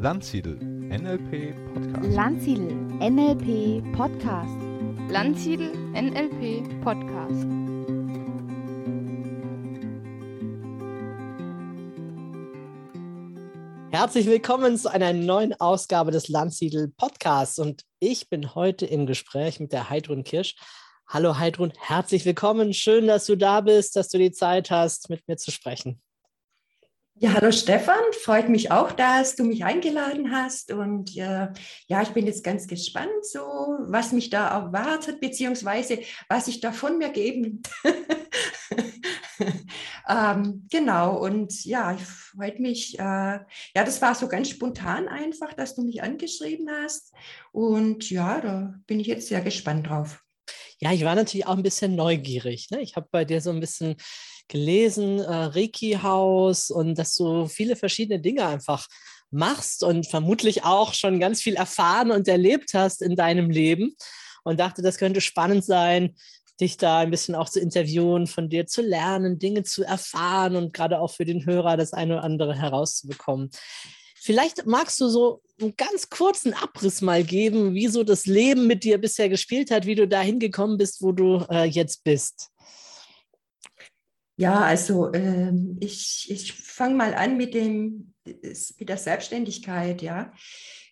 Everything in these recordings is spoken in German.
Landsiedel NLP Podcast. Landsiedel NLP Podcast. Landsiedel NLP Podcast. Herzlich willkommen zu einer neuen Ausgabe des Landsiedel Podcasts und ich bin heute im Gespräch mit der Heidrun Kirsch. Hallo Heidrun, herzlich willkommen. Schön, dass du da bist, dass du die Zeit hast, mit mir zu sprechen. Ja, hallo Stefan, freut mich auch, dass du mich eingeladen hast. Und äh, ja, ich bin jetzt ganz gespannt, so was mich da erwartet, beziehungsweise was ich da von mir geben. ähm, genau, und ja, ich freut mich. Äh, ja, das war so ganz spontan einfach, dass du mich angeschrieben hast. Und ja, da bin ich jetzt sehr gespannt drauf. Ja, ich war natürlich auch ein bisschen neugierig. Ne? Ich habe bei dir so ein bisschen gelesen, äh, Reiki-Haus und dass du viele verschiedene Dinge einfach machst und vermutlich auch schon ganz viel erfahren und erlebt hast in deinem Leben und dachte, das könnte spannend sein, dich da ein bisschen auch zu interviewen, von dir zu lernen, Dinge zu erfahren und gerade auch für den Hörer das eine oder andere herauszubekommen. Vielleicht magst du so einen ganz kurzen Abriss mal geben, wie so das Leben mit dir bisher gespielt hat, wie du dahin gekommen bist, wo du äh, jetzt bist. Ja, also äh, ich, ich fange mal an mit, dem, mit der Selbstständigkeit. Ja.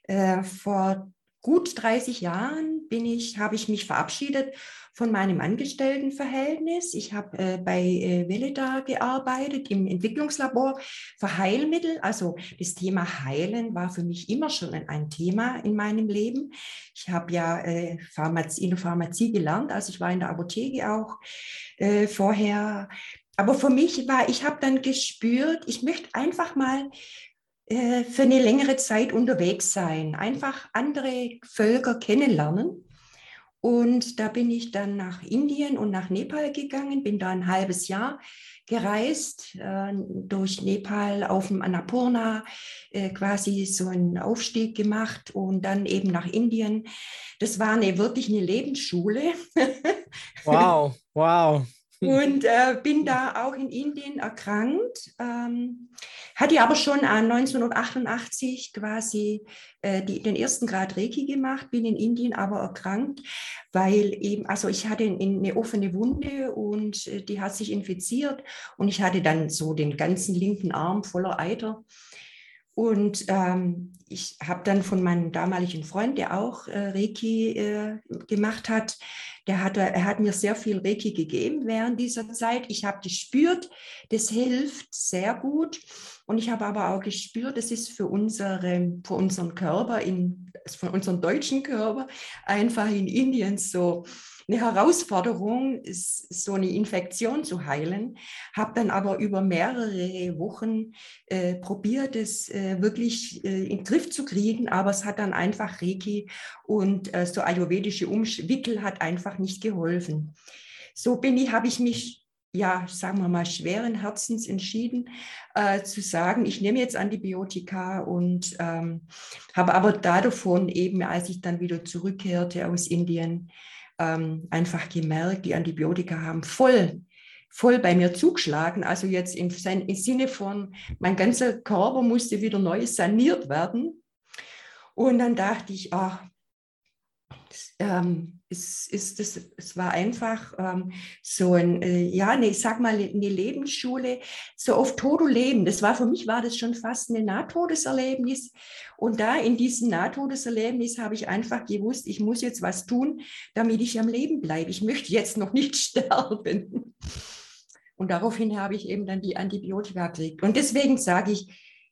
Äh, vor gut 30 Jahren bin ich, habe ich mich verabschiedet von meinem Angestelltenverhältnis. Ich habe äh, bei äh, Veleda gearbeitet im Entwicklungslabor für Heilmittel. Also das Thema Heilen war für mich immer schon ein, ein Thema in meinem Leben. Ich habe ja äh, Pharmazie, in der Pharmazie gelernt, also ich war in der Apotheke auch äh, vorher aber für mich war, ich habe dann gespürt, ich möchte einfach mal äh, für eine längere Zeit unterwegs sein, einfach andere Völker kennenlernen. Und da bin ich dann nach Indien und nach Nepal gegangen, bin da ein halbes Jahr gereist, äh, durch Nepal auf dem Annapurna, äh, quasi so einen Aufstieg gemacht und dann eben nach Indien. Das war eine, wirklich eine Lebensschule. Wow, wow. Und äh, bin da auch in Indien erkrankt, ähm, hatte aber schon äh, 1988 quasi äh, die, den ersten Grad Reiki gemacht, bin in Indien aber erkrankt, weil eben, also ich hatte eine offene Wunde und äh, die hat sich infiziert und ich hatte dann so den ganzen linken Arm voller Eiter. Und ähm, ich habe dann von meinem damaligen Freund, der auch äh, Reiki äh, gemacht hat, der hat, er hat mir sehr viel Reiki gegeben während dieser Zeit. Ich habe gespürt, das hilft sehr gut. Und ich habe aber auch gespürt, das ist für, unsere, für unseren Körper, in, für unseren deutschen Körper, einfach in Indien so eine Herausforderung, so eine Infektion zu heilen. Habe dann aber über mehrere Wochen äh, probiert, es äh, wirklich äh, in den Griff zu kriegen, aber es hat dann einfach Reiki und äh, so ayurvedische Umwickel hat einfach nicht geholfen. So bin ich, habe ich mich ja, sagen wir mal, schweren Herzens entschieden, äh, zu sagen, ich nehme jetzt Antibiotika und ähm, habe aber davon eben, als ich dann wieder zurückkehrte aus Indien, ähm, einfach gemerkt, die Antibiotika haben voll voll bei mir zugeschlagen. Also jetzt im, Sinne von, mein ganzer Körper musste wieder neu saniert werden. Und dann dachte ich, ach, ähm, es, ist das, es war einfach ähm, so ein, äh, ja, ne, ich sag mal, eine Lebensschule, so auf Tod und Leben. Das war für mich war das schon fast ein Nahtodeserlebnis. Und da in diesem Nahtodeserlebnis habe ich einfach gewusst, ich muss jetzt was tun, damit ich am Leben bleibe. Ich möchte jetzt noch nicht sterben. Und daraufhin habe ich eben dann die Antibiotika gekriegt. Und deswegen sage ich,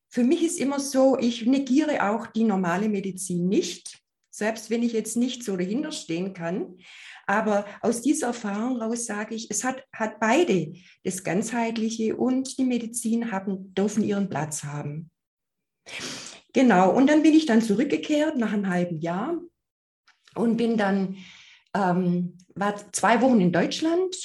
für mich ist immer so, ich negiere auch die normale Medizin nicht selbst wenn ich jetzt nicht so dahinter stehen kann. Aber aus dieser Erfahrung heraus sage ich, es hat, hat beide, das Ganzheitliche und die Medizin haben, dürfen ihren Platz haben. Genau, und dann bin ich dann zurückgekehrt nach einem halben Jahr und bin dann, ähm, war zwei Wochen in Deutschland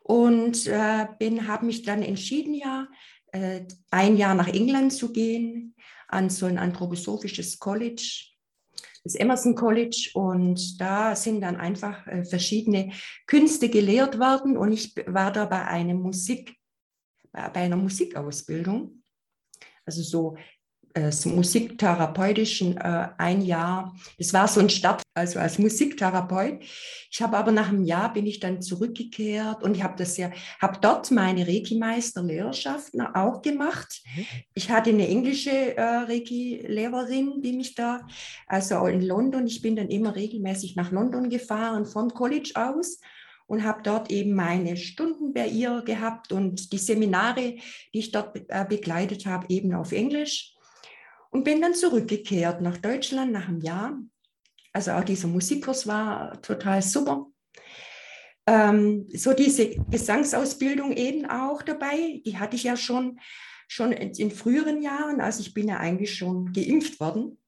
und äh, habe mich dann entschieden, ja, äh, ein Jahr nach England zu gehen, an so ein anthroposophisches College das Emerson College und da sind dann einfach äh, verschiedene Künste gelehrt worden und ich war da bei einem Musik, bei einer Musikausbildung. Also so äh, so musiktherapeutischen äh, ein Jahr. Das war so ein Start, also als Musiktherapeut. Ich habe aber nach einem Jahr bin ich dann zurückgekehrt und ich habe das ja, habe dort meine Reiki-Meister-Lehrerschaft auch gemacht. Mhm. Ich hatte eine englische äh, Reiki-Lehrerin, die mich da, also in London. Ich bin dann immer regelmäßig nach London gefahren vom College aus und habe dort eben meine Stunden bei ihr gehabt und die Seminare, die ich dort äh, begleitet habe, eben auf Englisch und bin dann zurückgekehrt nach Deutschland nach einem Jahr. Also auch dieser Musikkurs war total super. Ähm, so diese Gesangsausbildung eben auch dabei, die hatte ich ja schon, schon in, in früheren Jahren. Also ich bin ja eigentlich schon geimpft worden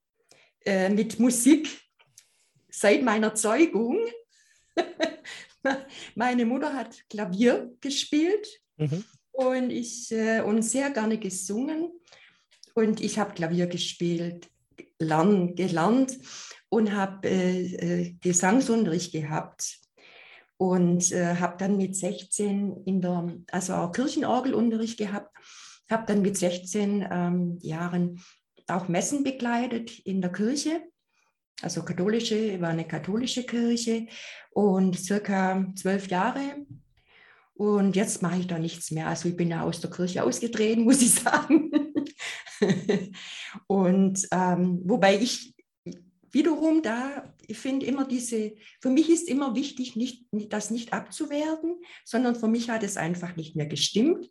äh, mit Musik seit meiner Zeugung. Meine Mutter hat Klavier gespielt mhm. und ich äh, und sehr gerne gesungen. Und ich habe Klavier gespielt, lern, gelernt und habe äh, äh, Gesangsunterricht gehabt. Und äh, habe dann mit 16 in der, also auch Kirchenorgelunterricht gehabt, habe dann mit 16 ähm, Jahren auch Messen begleitet in der Kirche, also katholische, war eine katholische Kirche und circa zwölf Jahre. Und jetzt mache ich da nichts mehr. Also ich bin ja aus der Kirche ausgetreten, muss ich sagen. und ähm, wobei ich wiederum da, ich finde immer diese, für mich ist immer wichtig, nicht, das nicht abzuwerten, sondern für mich hat es einfach nicht mehr gestimmt.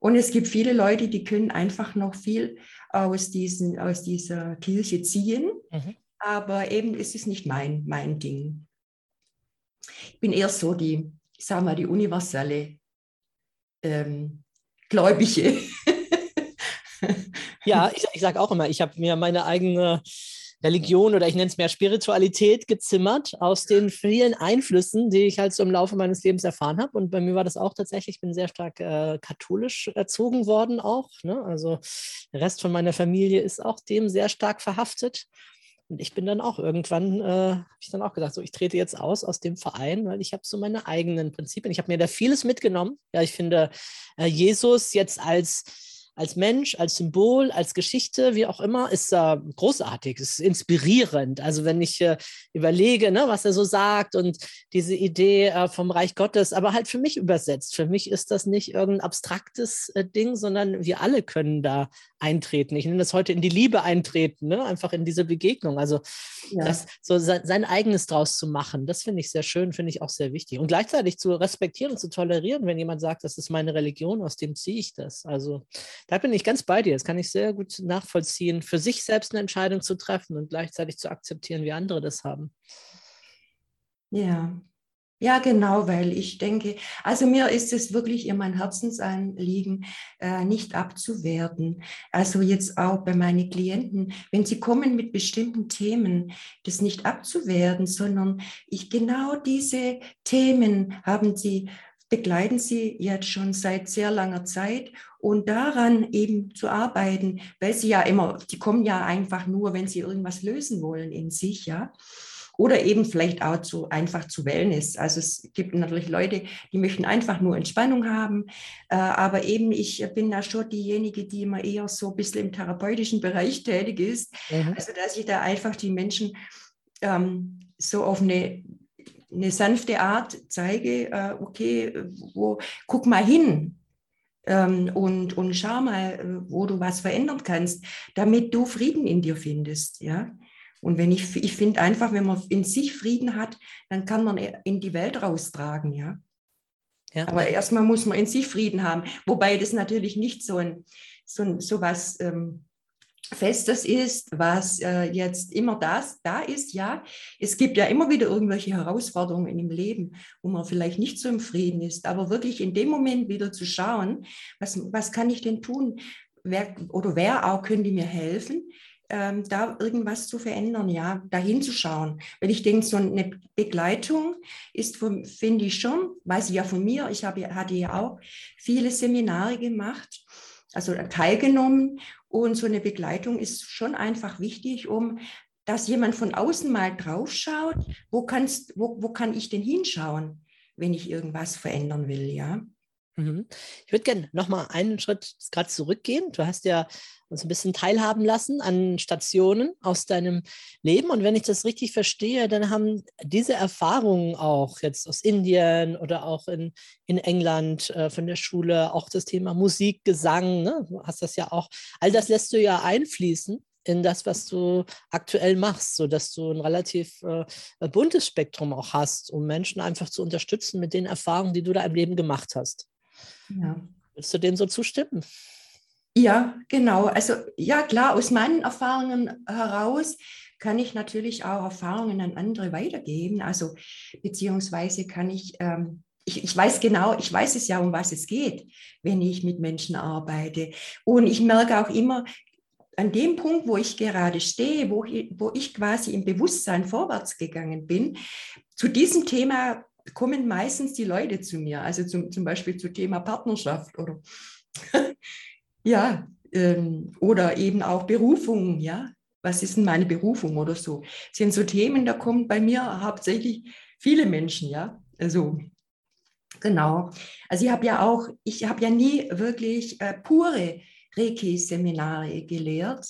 Und es gibt viele Leute, die können einfach noch viel aus, diesen, aus dieser Kirche ziehen. Mhm. Aber eben ist es nicht mein, mein Ding. Ich bin eher so die, ich sage mal, die universelle ähm, Gläubige. Ja, ich, ich sage auch immer, ich habe mir meine eigene Religion oder ich nenne es mehr Spiritualität gezimmert aus den vielen Einflüssen, die ich halt so im Laufe meines Lebens erfahren habe. Und bei mir war das auch tatsächlich, ich bin sehr stark äh, katholisch erzogen worden auch. Ne? Also der Rest von meiner Familie ist auch dem sehr stark verhaftet. Und ich bin dann auch irgendwann, äh, habe ich dann auch gesagt, so ich trete jetzt aus aus dem Verein, weil ich habe so meine eigenen Prinzipien. Ich habe mir da vieles mitgenommen. Ja, ich finde äh, Jesus jetzt als als Mensch, als Symbol, als Geschichte, wie auch immer, ist äh, großartig, ist inspirierend. Also wenn ich äh, überlege, ne, was er so sagt und diese Idee äh, vom Reich Gottes, aber halt für mich übersetzt. Für mich ist das nicht irgendein abstraktes äh, Ding, sondern wir alle können da eintreten. Ich nenne das heute in die Liebe eintreten, ne? einfach in diese Begegnung. Also ja. das, so sein, sein, eigenes draus zu machen, das finde ich sehr schön, finde ich auch sehr wichtig. Und gleichzeitig zu respektieren und zu tolerieren, wenn jemand sagt, das ist meine Religion, aus dem ziehe ich das. Also da bin ich ganz bei dir. Das kann ich sehr gut nachvollziehen, für sich selbst eine Entscheidung zu treffen und gleichzeitig zu akzeptieren, wie andere das haben. Ja, ja, genau, weil ich denke, also mir ist es wirklich immer ein Herzensanliegen, äh, nicht abzuwerten. Also jetzt auch bei meinen Klienten, wenn sie kommen mit bestimmten Themen, das nicht abzuwerten, sondern ich genau diese Themen haben sie begleiten sie jetzt schon seit sehr langer Zeit und daran eben zu arbeiten, weil sie ja immer, die kommen ja einfach nur, wenn sie irgendwas lösen wollen in sich, ja. Oder eben vielleicht auch zu, einfach zu Wellness. Also es gibt natürlich Leute, die möchten einfach nur Entspannung haben. Äh, aber eben ich bin da schon diejenige, die immer eher so ein bisschen im therapeutischen Bereich tätig ist. Mhm. Also dass ich da einfach die Menschen ähm, so auf eine eine sanfte Art zeige, äh, okay, wo, guck mal hin ähm, und, und schau mal, wo du was verändern kannst, damit du Frieden in dir findest. Ja? Und wenn ich, ich finde einfach, wenn man in sich Frieden hat, dann kann man in die Welt raustragen, ja. ja. Aber erstmal muss man in sich Frieden haben, wobei das natürlich nicht so ein so, so was ähm, Festes ist, was äh, jetzt immer das da ist, ja. Es gibt ja immer wieder irgendwelche Herausforderungen im Leben, wo man vielleicht nicht so im Frieden ist, aber wirklich in dem Moment wieder zu schauen, was, was kann ich denn tun? Wer oder wer auch könnte mir helfen, ähm, da irgendwas zu verändern, ja, da hinzuschauen. Weil ich denke, so eine Begleitung ist, finde ich schon, weiß ich ja von mir, ich habe, hatte ja auch viele Seminare gemacht, also teilgenommen und so eine Begleitung ist schon einfach wichtig, um dass jemand von außen mal drauf schaut, wo, kannst, wo, wo kann ich denn hinschauen, wenn ich irgendwas verändern will, ja. Mhm. Ich würde gerne nochmal einen Schritt gerade zurückgehen. Du hast ja uns ein bisschen teilhaben lassen an Stationen aus deinem Leben. Und wenn ich das richtig verstehe, dann haben diese Erfahrungen auch jetzt aus Indien oder auch in, in England äh, von der Schule, auch das Thema Musik, Gesang, ne? du hast das ja auch, all das lässt du ja einfließen in das, was du aktuell machst, sodass du ein relativ äh, buntes Spektrum auch hast, um Menschen einfach zu unterstützen mit den Erfahrungen, die du da im Leben gemacht hast. Ja. Willst du dem so zustimmen? Ja, genau. Also ja, klar, aus meinen Erfahrungen heraus kann ich natürlich auch Erfahrungen an andere weitergeben. Also beziehungsweise kann ich, ähm, ich, ich weiß genau, ich weiß es ja, um was es geht, wenn ich mit Menschen arbeite. Und ich merke auch immer, an dem Punkt, wo ich gerade stehe, wo ich, wo ich quasi im Bewusstsein vorwärts gegangen bin, zu diesem Thema kommen meistens die Leute zu mir, also zum, zum Beispiel zu Thema Partnerschaft oder ja, ähm, oder eben auch Berufung, ja. Was ist denn meine Berufung oder so? Das sind so Themen, da kommen bei mir hauptsächlich viele Menschen, ja. Also genau. Also ich habe ja auch, ich habe ja nie wirklich äh, pure Reiki-Seminare gelehrt.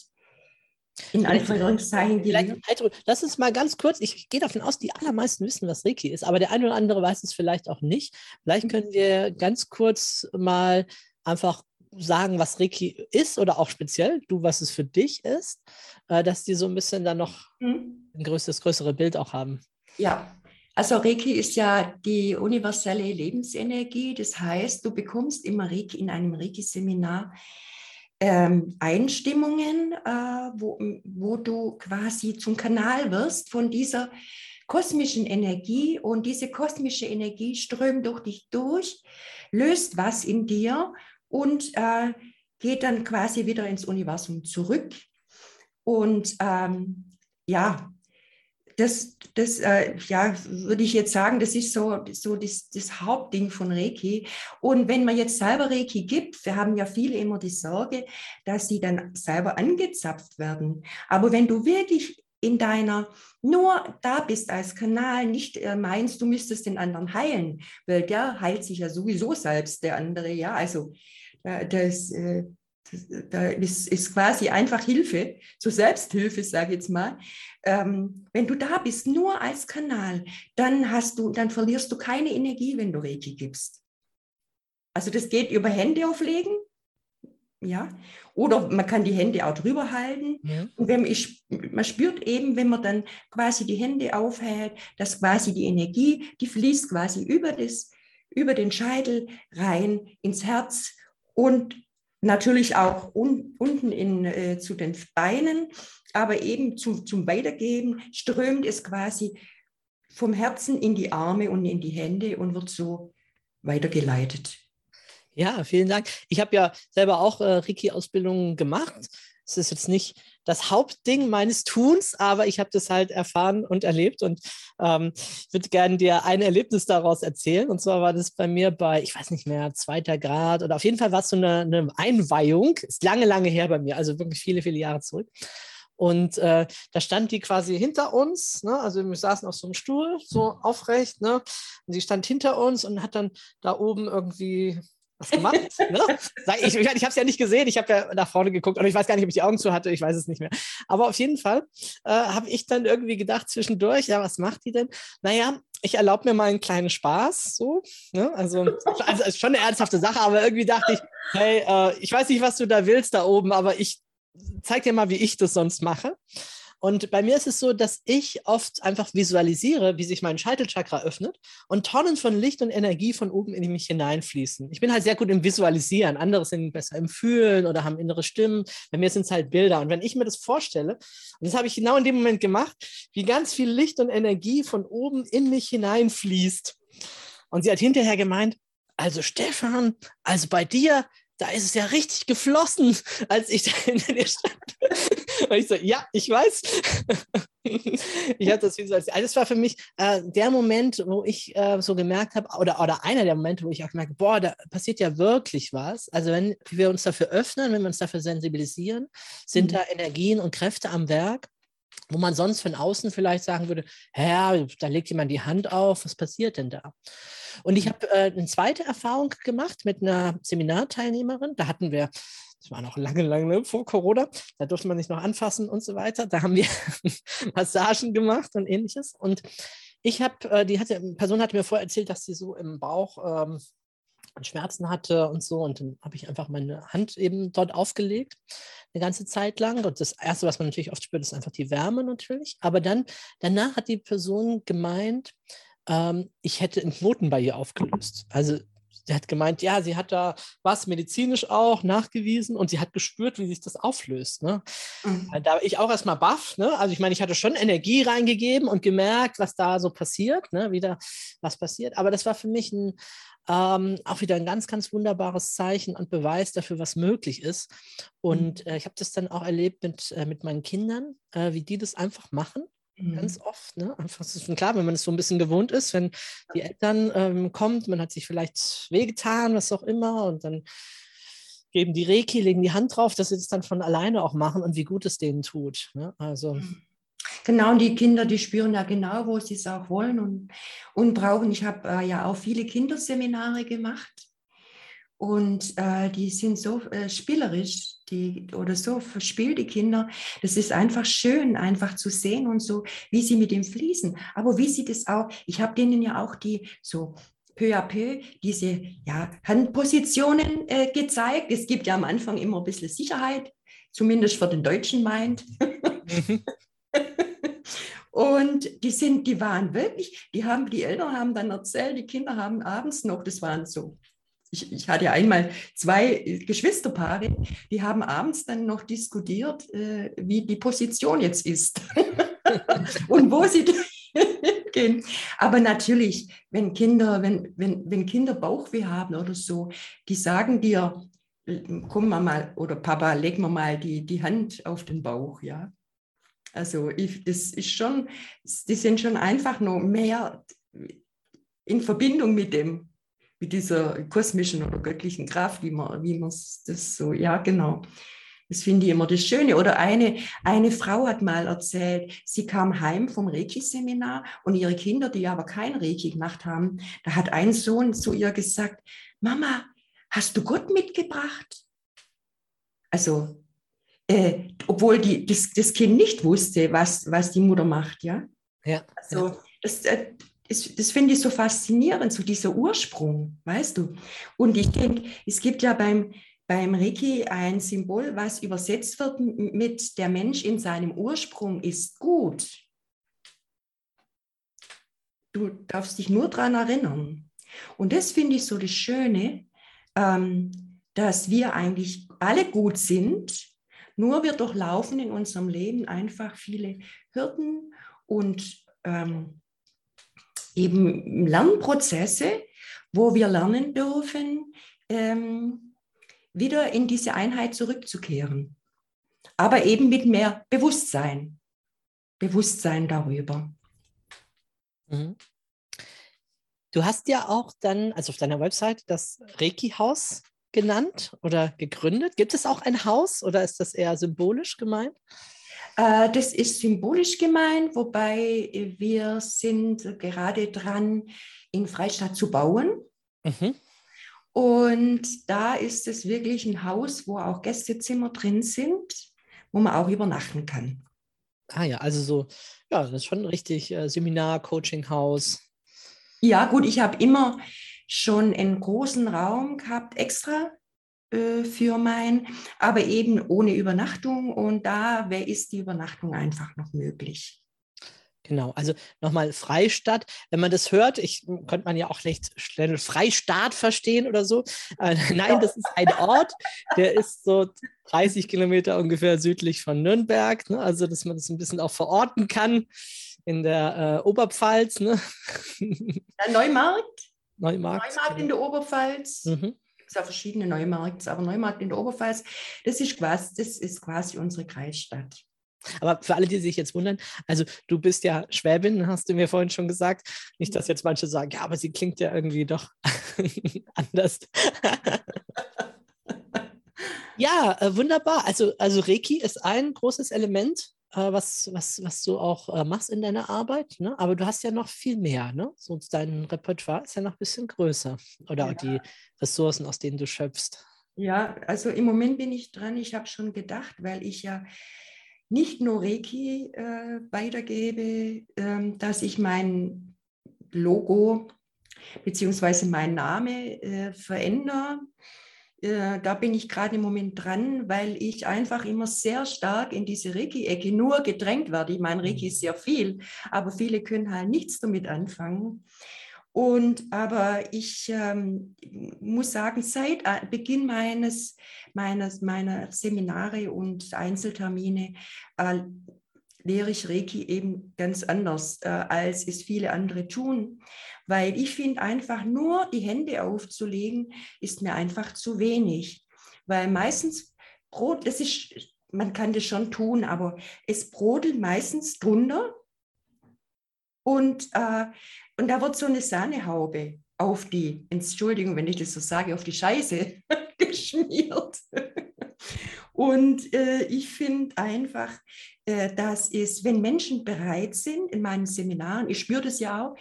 In Anführungszeichen gelehrt. Lass uns mal ganz kurz, ich gehe davon aus, die allermeisten wissen, was Reiki ist, aber der eine oder andere weiß es vielleicht auch nicht. Vielleicht können wir ganz kurz mal einfach sagen, was Reiki ist oder auch speziell du, was es für dich ist, äh, dass die so ein bisschen dann noch mhm. ein größeres, größere Bild auch haben. Ja, also Reiki ist ja die universelle Lebensenergie. Das heißt, du bekommst immer Reiki in einem Reiki-Seminar ähm, Einstimmungen, äh, wo, wo du quasi zum Kanal wirst von dieser kosmischen Energie und diese kosmische Energie strömt durch dich durch, löst was in dir und äh, geht dann quasi wieder ins Universum zurück. Und ähm, ja, das, das äh, ja, würde ich jetzt sagen, das ist so, so das, das, Hauptding von Reiki. Und wenn man jetzt selber Reiki gibt, wir haben ja viele immer die Sorge, dass sie dann selber angezapft werden. Aber wenn du wirklich in deiner nur da bist als Kanal, nicht äh, meinst, du müsstest den anderen heilen, weil der heilt sich ja sowieso selbst, der andere, ja. Also äh, das, äh, da ist, ist quasi einfach Hilfe, so Selbsthilfe, sage ich jetzt mal. Ähm, wenn du da bist, nur als Kanal, dann hast du, dann verlierst du keine Energie, wenn du Reiki gibst. Also das geht über Hände auflegen, ja, oder man kann die Hände auch drüber halten. Ja. Und wenn ich, man spürt eben, wenn man dann quasi die Hände aufhält, dass quasi die Energie, die fließt quasi über das, über den Scheitel rein ins Herz und natürlich auch un, unten in, äh, zu den Beinen, aber eben zu, zum Weitergeben strömt es quasi vom Herzen in die Arme und in die Hände und wird so weitergeleitet. Ja, vielen Dank. Ich habe ja selber auch äh, Reiki-Ausbildungen gemacht. Es ist jetzt nicht das Hauptding meines Tuns, aber ich habe das halt erfahren und erlebt und ähm, ich würde gerne dir ein Erlebnis daraus erzählen. Und zwar war das bei mir bei, ich weiß nicht mehr, zweiter Grad oder auf jeden Fall war es so eine, eine Einweihung. Ist lange, lange her bei mir, also wirklich viele, viele Jahre zurück. Und äh, da stand die quasi hinter uns, ne? also wir saßen auf so einem Stuhl, so aufrecht, ne? und sie stand hinter uns und hat dann da oben irgendwie was gemacht. ne? Ich, ich, ich habe es ja nicht gesehen, ich habe ja nach vorne geguckt, aber ich weiß gar nicht, ob ich die Augen zu hatte, ich weiß es nicht mehr. Aber auf jeden Fall äh, habe ich dann irgendwie gedacht zwischendurch, ja, was macht die denn? Naja, ich erlaube mir mal einen kleinen Spaß, so. Ne? Also, also schon eine ernsthafte Sache, aber irgendwie dachte ich, hey, äh, ich weiß nicht, was du da willst da oben, aber ich zeig dir mal, wie ich das sonst mache. Und bei mir ist es so, dass ich oft einfach visualisiere, wie sich mein Scheitelchakra öffnet und Tonnen von Licht und Energie von oben in mich hineinfließen. Ich bin halt sehr gut im Visualisieren. Andere sind besser im Fühlen oder haben innere Stimmen. Bei mir sind es halt Bilder. Und wenn ich mir das vorstelle, und das habe ich genau in dem Moment gemacht, wie ganz viel Licht und Energie von oben in mich hineinfließt. Und sie hat hinterher gemeint, also Stefan, also bei dir, da ist es ja richtig geflossen, als ich da hinter dir stand. Und ich so, ja, ich weiß. ich hatte das visualisiert. Also das war für mich äh, der Moment, wo ich äh, so gemerkt habe, oder, oder einer der Momente, wo ich auch gemerkt habe, boah, da passiert ja wirklich was. Also wenn wir uns dafür öffnen, wenn wir uns dafür sensibilisieren, sind mhm. da Energien und Kräfte am Werk. wo man sonst von außen vielleicht sagen würde, ja, da legt jemand die Hand auf, was passiert denn da? Und ich habe äh, eine zweite Erfahrung gemacht mit einer Seminarteilnehmerin. Da hatten wir, das war noch lange, lange vor Corona, da durfte man sich noch anfassen und so weiter. Da haben wir Massagen gemacht und ähnliches. Und ich habe, äh, die hatte, Person hatte mir vorher erzählt, dass sie so im Bauch ähm, Schmerzen hatte und so. Und dann habe ich einfach meine Hand eben dort aufgelegt, eine ganze Zeit lang. Und das Erste, was man natürlich oft spürt, ist einfach die Wärme natürlich. Aber dann, danach hat die Person gemeint, ähm, ich hätte einen Knoten bei ihr aufgelöst. Also sie hat gemeint, ja, sie hat da was medizinisch auch nachgewiesen und sie hat gespürt, wie sich das auflöst. Ne? Mhm. Da war ich auch erstmal baff. Ne? Also ich meine, ich hatte schon Energie reingegeben und gemerkt, was da so passiert, ne? wieder was passiert. Aber das war für mich ein, ähm, auch wieder ein ganz, ganz wunderbares Zeichen und Beweis dafür, was möglich ist. Und mhm. äh, ich habe das dann auch erlebt mit, äh, mit meinen Kindern, äh, wie die das einfach machen. Ganz mhm. oft, ne? Einfach, ist schon klar, wenn man es so ein bisschen gewohnt ist, wenn die Eltern ähm, kommt, man hat sich vielleicht wehgetan, was auch immer, und dann geben die Reiki, legen die Hand drauf, dass sie das dann von alleine auch machen und wie gut es denen tut. Ne? Also. Mhm. Genau, und die Kinder, die spüren ja genau, wo sie es auch wollen und, und brauchen. Ich habe äh, ja auch viele Kinderseminare gemacht und äh, die sind so äh, spielerisch die, oder so verspielt die Kinder. Das ist einfach schön, einfach zu sehen und so, wie sie mit dem fließen. Aber wie sie das auch, ich habe denen ja auch die so peu à peu diese ja, Handpositionen äh, gezeigt. Es gibt ja am Anfang immer ein bisschen Sicherheit, zumindest für den deutschen Mind. Mhm. Und die sind, die waren wirklich, die haben, die Eltern haben dann erzählt, die Kinder haben abends noch, das waren so ich, ich, hatte ja einmal zwei Geschwisterpaare, die haben abends dann noch diskutiert, äh, wie die Position jetzt ist und wo sie gehen. Aber natürlich, wenn Kinder, wenn, wenn, wenn Kinder Bauchweh haben oder so, die sagen dir, komm mal oder Papa, leg mir mal die, die Hand auf den Bauch, ja. Also ich, das ist schon, die sind schon einfach nur mehr in Verbindung mit dem, mit dieser kosmischen oder göttlichen Kraft, wie man, wie man das so, ja, genau. Das finde ich immer das Schöne. Oder eine, eine Frau hat mal erzählt, sie kam heim vom Reiki-Seminar und ihre Kinder, die aber kein Reiki gemacht haben, da hat ein Sohn zu ihr gesagt, Mama, hast du Gott mitgebracht? Also, äh, obwohl die, das, das Kind nicht wusste, was, was die Mutter macht, ja. Ja. Also, Das, äh, das, das finde ich so faszinierend, so dieser Ursprung, weißt du. Und ich denke, es gibt ja beim, beim Reiki ein Symbol, was übersetzt wird mit der Mensch in seinem Ursprung ist gut. Du darfst dich nur daran erinnern. Und das finde ich so das Schöne, ähm, dass wir eigentlich alle gut sind, nur wir durchlaufen in unserem Leben einfach viele Hürden und ähm, eben Lernprozesse, wo wir lernen dürfen, ähm, wieder in diese Einheit zurückzukehren. Aber eben mit mehr Bewusstsein. Bewusstsein darüber. Mhm. Du hast ja auch dann, also auf deiner Website, das Reiki-Haus genannt oder gegründet. Gibt es auch ein Haus oder ist das eher symbolisch gemeint? Äh, das ist symbolisch gemeint, wobei wir sind gerade dran, in Freistadt zu bauen. Mhm. Und da ist es wirklich ein Haus, wo auch Gästezimmer drin sind, wo man auch übernachten kann. Ah ja, also so, ja, das ist schon richtig äh, Seminar, Coaching-Haus. Ja, gut, ich habe immer schon einen großen Raum gehabt, extra für mein, aber eben ohne Übernachtung. Und da ist die Übernachtung einfach noch möglich. Genau, also nochmal Freistadt. Wenn man das hört, ich könnte man ja auch recht schnell Freistaat verstehen oder so. Äh, nein, das ist ein Ort, der ist so 30 Kilometer ungefähr südlich von Nürnberg. Ne? Also, dass man das ein bisschen auch verorten kann in der äh, Oberpfalz. Ne? Der Neumarkt? Neumarkt. Neumarkt in der Oberpfalz. Mhm es ja verschiedene Neumarkts, aber Neumarkt in der Oberpfalz, das ist quasi, das ist quasi unsere Kreisstadt. Aber für alle, die sich jetzt wundern, also du bist ja Schwäbin, hast du mir vorhin schon gesagt. Nicht, dass jetzt manche sagen, ja, aber sie klingt ja irgendwie doch anders. ja, äh, wunderbar. Also, also Reiki ist ein großes Element äh, was, was, was du auch äh, machst in deiner Arbeit, ne? aber du hast ja noch viel mehr. Ne? So dein Repertoire ist ja noch ein bisschen größer oder Ja. die Ressourcen, aus denen du schöpfst. Ja, also im Moment bin ich dran. Ich habe schon gedacht, weil ich ja nicht nur Reiki äh, weitergebe, ähm, dass ich mein Logo beziehungsweise mein Name äh, verändere. Äh, da bin ich gerade im Moment dran, weil ich einfach immer sehr stark in diese Reiki-Ecke nur gedrängt werde. Ich meine, Reiki ist sehr viel, aber viele können halt nichts damit anfangen. Und aber ich ähm, muss sagen, seit äh, Beginn meines, meines, meiner Seminare und Einzeltermine äh, lehre ich Reiki eben ganz anders, äh, als es viele andere tun. Weil ich finde, einfach nur die Hände aufzulegen, ist mir einfach zu wenig. Weil meistens Brot, das ist, man kann das schon tun, aber es brodelt meistens drunter. Und, äh, und da wird so eine Sahnehaube auf die, Entschuldigung, wenn ich das so sage, auf die Scheiße geschmiert. Und äh, ich finde einfach, äh, dass es, wenn Menschen bereit sind in meinen Seminaren, ich spüre das ja auch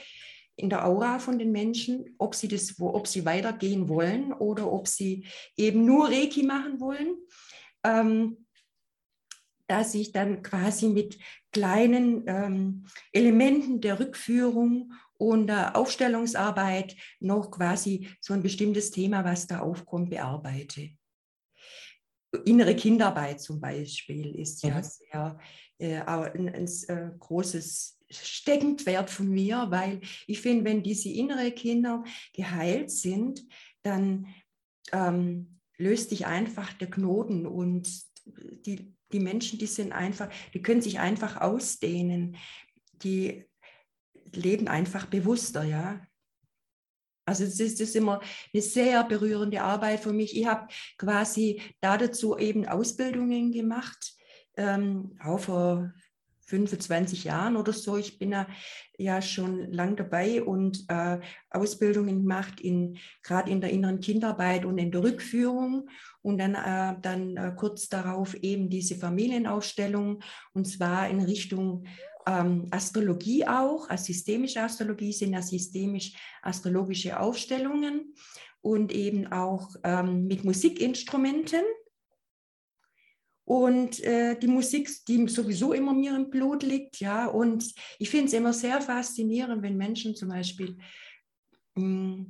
in der Aura von den Menschen, ob sie das, wo, ob sie weitergehen wollen oder ob sie eben nur Reiki machen wollen, ähm, dass ich dann quasi mit kleinen ähm, Elementen der Rückführung und der Aufstellungsarbeit noch quasi so ein bestimmtes Thema, was da aufkommt, bearbeite. Innere Kindarbeit zum Beispiel ist ja Mhm. sehr äh, auch ein, ein äh, großes Steckenpferd von mir, weil ich finde, wenn diese innere Kinder geheilt sind, dann ähm, löst sich einfach der Knoten und die, die Menschen, die sind einfach, die können sich einfach ausdehnen, die leben einfach bewusster, ja. Also das ist, ist immer eine sehr berührende Arbeit für mich. Ich habe quasi da dazu eben Ausbildungen gemacht, ähm, auch vor 25 Jahren oder so. Ich bin ja, ja schon lang dabei und äh, Ausbildungen gemacht, in, gerade in der inneren Kindarbeit und in der Rückführung. Und dann, äh, dann äh, kurz darauf eben diese Familienaufstellung und zwar in Richtung ähm, Astrologie auch. Also systemische Astrologie sind ja systemisch-astrologische Aufstellungen und eben auch ähm, mit Musikinstrumenten. Und äh, die Musik, die sowieso immer mir im Blut liegt, ja. Und ich finde es immer sehr faszinierend, wenn Menschen zum Beispiel, mh,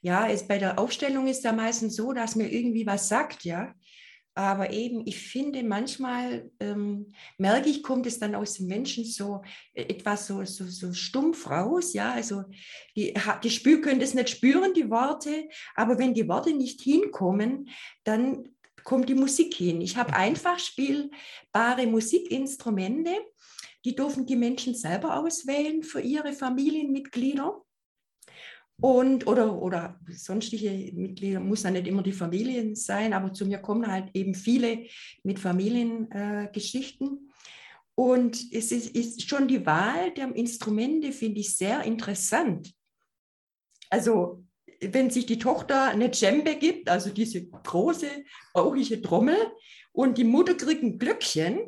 ja, es, bei der Aufstellung ist ja meistens so, dass mir irgendwie was sagt, ja. Aber eben, ich finde, manchmal ähm, merke ich, kommt es dann aus den Menschen so äh, etwas so, so, so stumpf raus. Ja, also die, die spür, können das nicht spüren, die Worte, aber wenn die Worte nicht hinkommen, dann kommt die Musik hin. Ich habe einfach spielbare Musikinstrumente, die dürfen die Menschen selber auswählen für ihre Familienmitglieder. Und, oder, oder sonstige Mitglieder, muss ja nicht immer die Familien sein, aber zu mir kommen halt eben viele mit Familiengeschichten. Äh, und es ist, ist schon die Wahl der Instrumente, finde ich sehr interessant. Also, wenn sich die Tochter eine Djembe gibt, also diese große, bauchige Trommel, und die Mutter kriegt ein Glöckchen,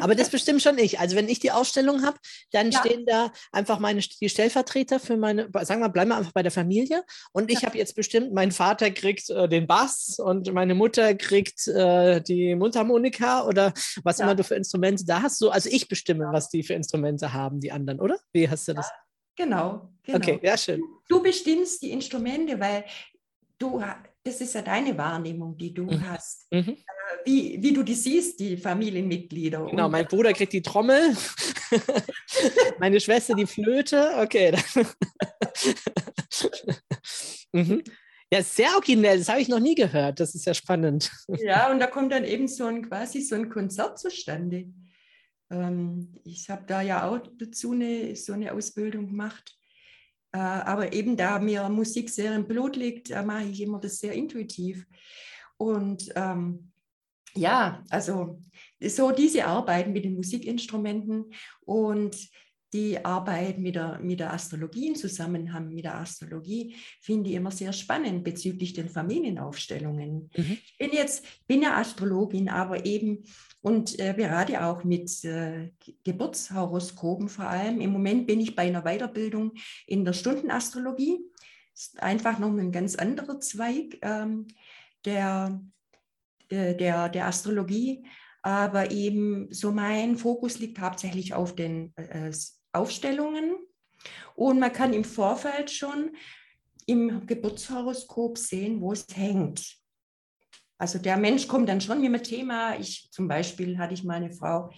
Aber das bestimmt schon ich. Also wenn ich die Ausstellung habe, dann Ja. stehen da einfach meine die Stellvertreter für meine, sagen wir, bleiben wir einfach bei der Familie. Und ich Ja. habe jetzt bestimmt, mein Vater kriegt äh, den Bass und meine Mutter kriegt äh, die Mundharmonika oder was Ja. immer du für Instrumente da hast. So, also ich bestimme, was die für Instrumente haben, die anderen, oder? Wie hast du das? Genau, genau. Okay, ja, schön. Du bestimmst die Instrumente, weil du, das ist ja deine Wahrnehmung, die du Mhm. hast, Mhm. wie, wie du die siehst, die Familienmitglieder. Genau, Und mein Bruder kriegt die Trommel, meine Schwester die Flöte. Okay. mhm. Ja, sehr originell. Das habe ich noch nie gehört. Das ist ja spannend. Ja, und da kommt dann eben so ein quasi so ein Konzert zustande. Ähm, ich habe da ja auch dazu eine, so eine Ausbildung gemacht. Äh, aber eben da mir Musik sehr im Blut liegt, äh, mache ich immer das sehr intuitiv. Und ähm, ja, also so diese Arbeiten mit den Musikinstrumenten und die Arbeit mit der, mit der Astrologie in Zusammenhang mit der Astrologie finde ich immer sehr spannend bezüglich den Familienaufstellungen. Mhm. Ich bin jetzt, bin ja Astrologin, aber eben und äh, berate auch mit äh, Geburtshoroskopen vor allem. Im Moment bin ich bei einer Weiterbildung in der Stundenastrologie. Ist einfach noch ein ganz anderer Zweig ähm, der, äh, der, der Astrologie. Aber eben so mein Fokus liegt hauptsächlich auf den äh, Aufstellungen. Und man kann im Vorfeld schon im Geburtshoroskop sehen, wo es hängt. Also der Mensch kommt dann schon mit einem Thema. Ich zum Beispiel hatte ich mal eine Frau,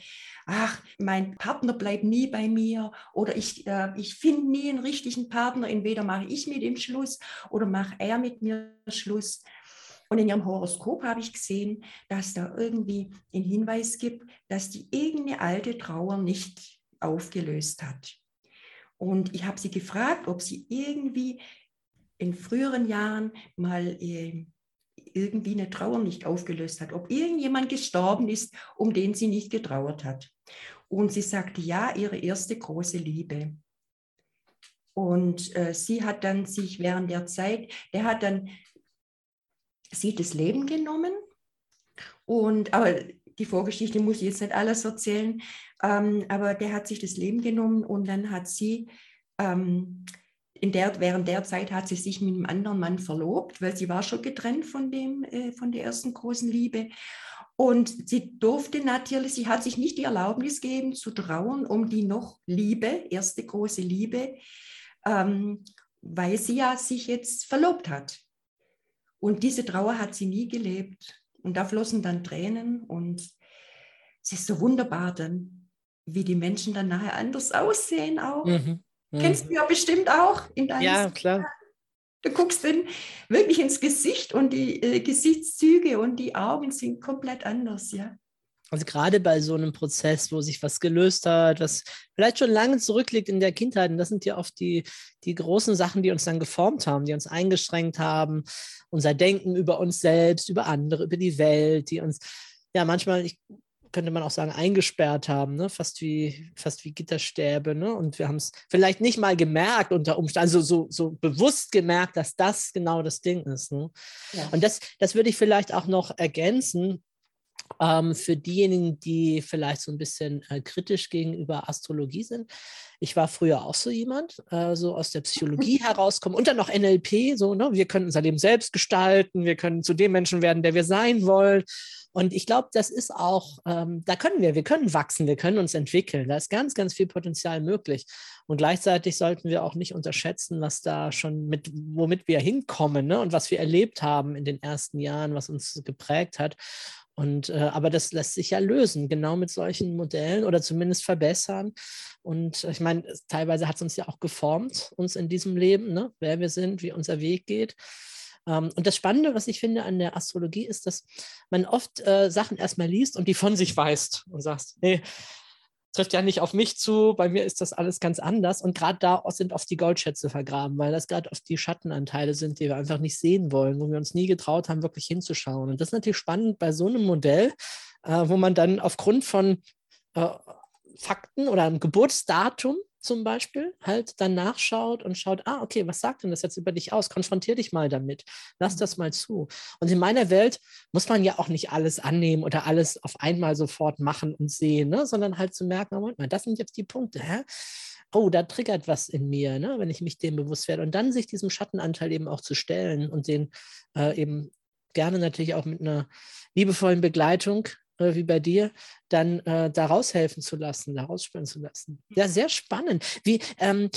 ach, mein Partner bleibt nie bei mir oder ich, äh, ich finde nie einen richtigen Partner. Entweder mache ich mit ihm Schluss oder mache er mit mir Schluss. Und in ihrem Horoskop habe ich gesehen, dass da irgendwie einen Hinweis gibt, dass die irgendeine alte Trauer nicht aufgelöst hat. Und ich habe sie gefragt, ob sie irgendwie in früheren Jahren mal äh, irgendwie eine Trauer nicht aufgelöst hat, ob irgendjemand gestorben ist, um den sie nicht getrauert hat. Und sie sagte, ja, ihre erste große Liebe. Und äh, sie hat dann sich während der Zeit, der hat dann sie das Leben genommen. Und, aber die Vorgeschichte muss ich jetzt nicht alles erzählen, ähm, aber der hat sich das Leben genommen und dann hat sie ähm, in der, während der Zeit hat sie sich mit einem anderen Mann verlobt, weil sie war schon getrennt von, dem, äh, von der ersten großen Liebe. Und sie durfte natürlich, sie hat sich nicht die Erlaubnis gegeben zu trauern um die noch Liebe, erste große Liebe, ähm, weil sie ja sich jetzt verlobt hat. Und diese Trauer hat sie nie gelebt. Und da flossen dann Tränen und es ist so wunderbar dann, wie die Menschen dann nachher anders aussehen auch. Mhm. Kennst mhm. du ja bestimmt auch in deinem Ja, klar. Du guckst dann wirklich ins Gesicht und die äh, Gesichtszüge und die Augen sind komplett anders, ja. Also gerade bei so einem Prozess, wo sich was gelöst hat, was vielleicht schon lange zurückliegt in der Kindheit, und das sind ja oft die, die großen Sachen, die uns dann geformt haben, die uns eingeschränkt haben, unser Denken über uns selbst, über andere, über die Welt, die uns ja manchmal, ich könnte man auch sagen, eingesperrt haben, ne? fast, wie, fast wie Gitterstäbe. Ne? Und wir haben es vielleicht nicht mal gemerkt unter Umständen, also so, so bewusst gemerkt, dass das genau das Ding ist. Ne? Ja. Und das, das würde ich vielleicht auch noch ergänzen. Ähm, für diejenigen, die vielleicht so ein bisschen äh, kritisch gegenüber Astrologie sind. Ich war früher auch so jemand, äh, so aus der Psychologie herauskommen und dann noch NLP, so, ne? wir können unser Leben selbst gestalten, wir können zu dem Menschen werden, der wir sein wollen. Und ich glaube, das ist auch, ähm, da können wir, wir können wachsen, wir können uns entwickeln. Da ist ganz, ganz viel Potenzial möglich. Und gleichzeitig sollten wir auch nicht unterschätzen, was da schon mit, womit wir hinkommen ne? und was wir erlebt haben in den ersten Jahren, was uns geprägt hat. Und äh, aber das lässt sich ja lösen, genau mit solchen Modellen oder zumindest verbessern. Und ich meine, teilweise hat es uns ja auch geformt, uns in diesem Leben, ne? wer wir sind, wie unser Weg geht. Ähm, und das Spannende, was ich finde an der Astrologie, ist, dass man oft äh, Sachen erstmal liest und die von sich weist und sagst, nee, trifft ja nicht auf mich zu, bei mir ist das alles ganz anders. Und gerade da sind oft die Goldschätze vergraben, weil das gerade oft die Schattenanteile sind, die wir einfach nicht sehen wollen, wo wir uns nie getraut haben, wirklich hinzuschauen. Und das ist natürlich spannend bei so einem Modell, äh, wo man dann aufgrund von äh, Fakten oder einem Geburtsdatum zum Beispiel halt dann nachschaut und schaut, ah, okay, was sagt denn das jetzt über dich aus? Konfrontier dich mal damit. Lass mhm. das mal zu. Und in meiner Welt muss man ja auch nicht alles annehmen oder alles auf einmal sofort machen und sehen, ne? sondern halt zu merken, Moment mal, das sind jetzt die Punkte. Hä? Oh, da triggert was in mir, ne? wenn ich mich dem bewusst werde. Und dann sich diesem Schattenanteil eben auch zu stellen und den äh, eben gerne natürlich auch mit einer liebevollen Begleitung äh, wie bei dir, dann äh, da raushelfen zu lassen, da rausspüren zu lassen. Ja, sehr spannend. Wie, ähm,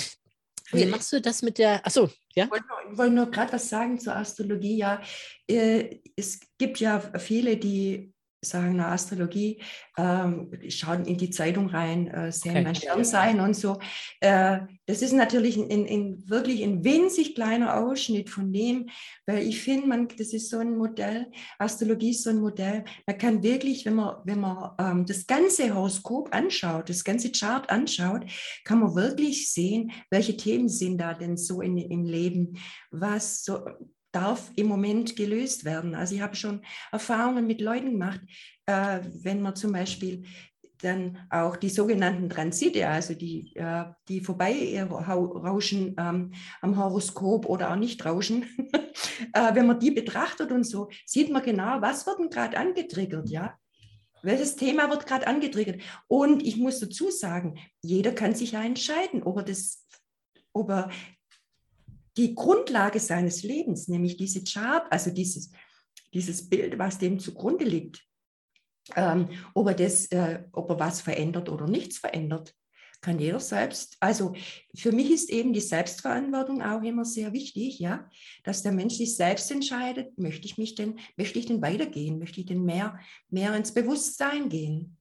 wie machst du das mit der, achso, ja? Ich wollte nur, wollt nur gerade was sagen zur Astrologie. Ja, äh, es gibt ja viele, die sagen, na, Astrologie, ähm, schauen in die Zeitung rein, äh, sehen okay. mein Sternzeichen und so. Äh, das ist natürlich ein, ein, wirklich ein winzig kleiner Ausschnitt von dem, weil ich finde, man, das ist so ein Modell, Astrologie ist so ein Modell, man kann wirklich, wenn man, wenn man ähm, das ganze Horoskop anschaut, das ganze Chart anschaut, kann man wirklich sehen, welche Themen sind da denn so in, im Leben, was so darf im Moment gelöst werden. Also ich habe schon Erfahrungen mit Leuten gemacht, äh, wenn man zum Beispiel dann auch die sogenannten Transite, also die, äh, die vorbeirauschen ähm, am Horoskop oder auch nicht rauschen, äh, wenn man die betrachtet und so, sieht man genau, was wird denn gerade angetriggert, ja? Welches Thema wird gerade angetriggert? Und ich muss dazu sagen, jeder kann sich ja entscheiden, ob er das, ob er die Grundlage seines Lebens, nämlich diese Chart, also dieses, dieses Bild, was dem zugrunde liegt, ähm, ob, er das, äh, ob er was verändert oder nichts verändert, kann jeder selbst. Also für mich ist eben die Selbstverantwortung auch immer sehr wichtig, ja, dass der Mensch sich selbst entscheidet, möchte ich mich denn, möchte ich denn weitergehen, möchte ich denn mehr, mehr ins Bewusstsein gehen.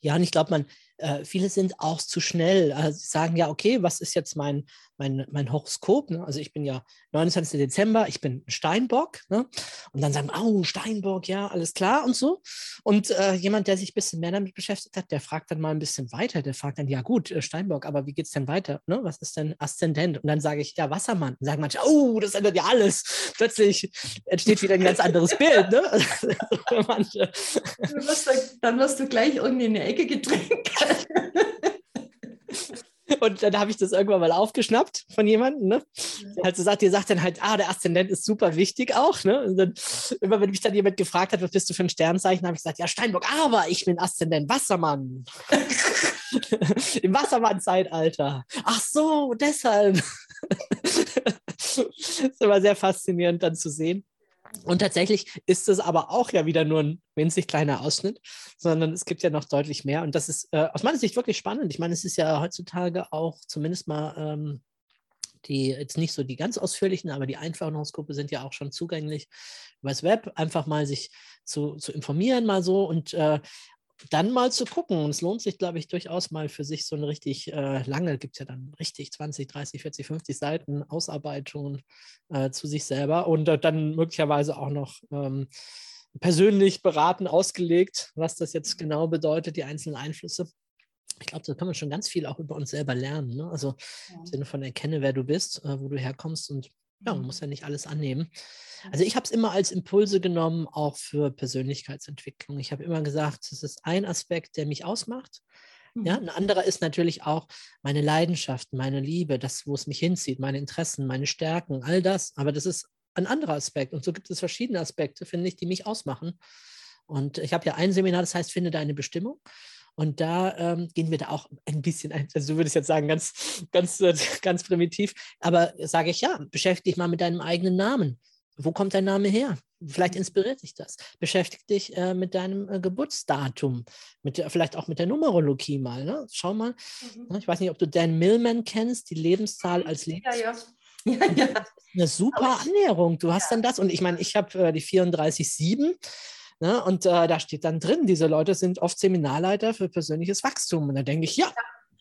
Ja, und ich glaube, man, äh, viele sind auch zu schnell. Also sie sagen ja, okay, was ist jetzt mein, mein, mein Horoskop? Ne? Also ich bin ja 29. Dezember, ich bin Steinbock. Ne? Und dann sagen, oh, Steinbock, ja, alles klar und so. Und äh, jemand, der sich ein bisschen mehr damit beschäftigt hat, der fragt dann mal ein bisschen weiter. Der fragt dann, ja gut, äh, Steinbock, aber wie geht es denn weiter? Ne? Was ist denn Aszendent? Und dann sage ich, ja, Wassermann. Und sagen manche, oh, das ändert ja alles. Plötzlich entsteht wieder ein ganz anderes Bild. Ne? manche. Dann, wirst du, dann wirst du gleich irgendwie in eine Ecke gedrängt. Und dann habe ich das irgendwann mal aufgeschnappt von jemandem, ne? Der halt so sagt, die sagt dann halt, ah, der Aszendent ist super wichtig auch, ne? Und dann, immer wenn mich dann jemand gefragt hat, was bist du für ein Sternzeichen, habe ich gesagt, ja, Steinbock, aber ich bin Aszendent, Wassermann. Im Wassermann-Zeitalter. Ach so, deshalb. das ist immer sehr faszinierend dann zu sehen. Und tatsächlich ist es aber auch ja wieder nur ein winzig kleiner Ausschnitt, sondern es gibt ja noch deutlich mehr. Und das ist äh, aus meiner Sicht wirklich spannend. Ich meine, es ist ja heutzutage auch zumindest mal ähm, die jetzt nicht so die ganz ausführlichen, aber die einfachen Horoskope sind ja auch schon zugänglich über das Web. Einfach mal sich zu, zu informieren, mal so und äh, dann mal zu gucken. Und es lohnt sich, glaube ich, durchaus mal für sich so eine richtig äh, lange, gibt es ja dann richtig 20, 30, 40, 50 Seiten Ausarbeitungen äh, zu sich selber und äh, dann möglicherweise auch noch ähm, persönlich beraten, ausgelegt, was das jetzt genau bedeutet, die einzelnen Einflüsse. Ich glaube, da kann man schon ganz viel auch über uns selber lernen. Ne? Also ja. im Sinne von erkenne, wer du bist, äh, wo du herkommst und ja, man mhm. muss ja nicht alles annehmen. Also ich habe es immer als Impulse genommen, auch für Persönlichkeitsentwicklung. Ich habe immer gesagt, das ist ein Aspekt, der mich ausmacht. Ja, mhm. ein anderer ist natürlich auch meine Leidenschaft, meine Liebe, das, wo es mich hinzieht, meine Interessen, meine Stärken, all das. Aber das ist ein anderer Aspekt. Und so gibt es verschiedene Aspekte, finde ich, die mich ausmachen. Und ich habe ja ein Seminar, das heißt, finde deine Bestimmung. Und da ähm, gehen wir da auch ein bisschen ein. Also du würdest jetzt sagen, ganz, ganz, äh, ganz primitiv. Aber sage ich ja, beschäftige dich mal mit deinem eigenen Namen. Wo kommt dein Name her? Vielleicht mhm. inspiriert dich das. Beschäftige dich äh, mit deinem äh, Geburtsdatum, mit, vielleicht auch mit der Numerologie mal. Ne? Schau mal. Mhm. Ne, ich weiß nicht, ob du Dan Millman kennst, die Lebenszahl als Lebenszahl. Ja, ja. Ja, ja. Eine super Annäherung. Du hast ja. dann das. Und ich meine, ich habe äh, die 34,7. Ne? Und äh, da steht dann drin, diese Leute sind oft Seminarleiter für persönliches Wachstum. Und da denke ich, ja.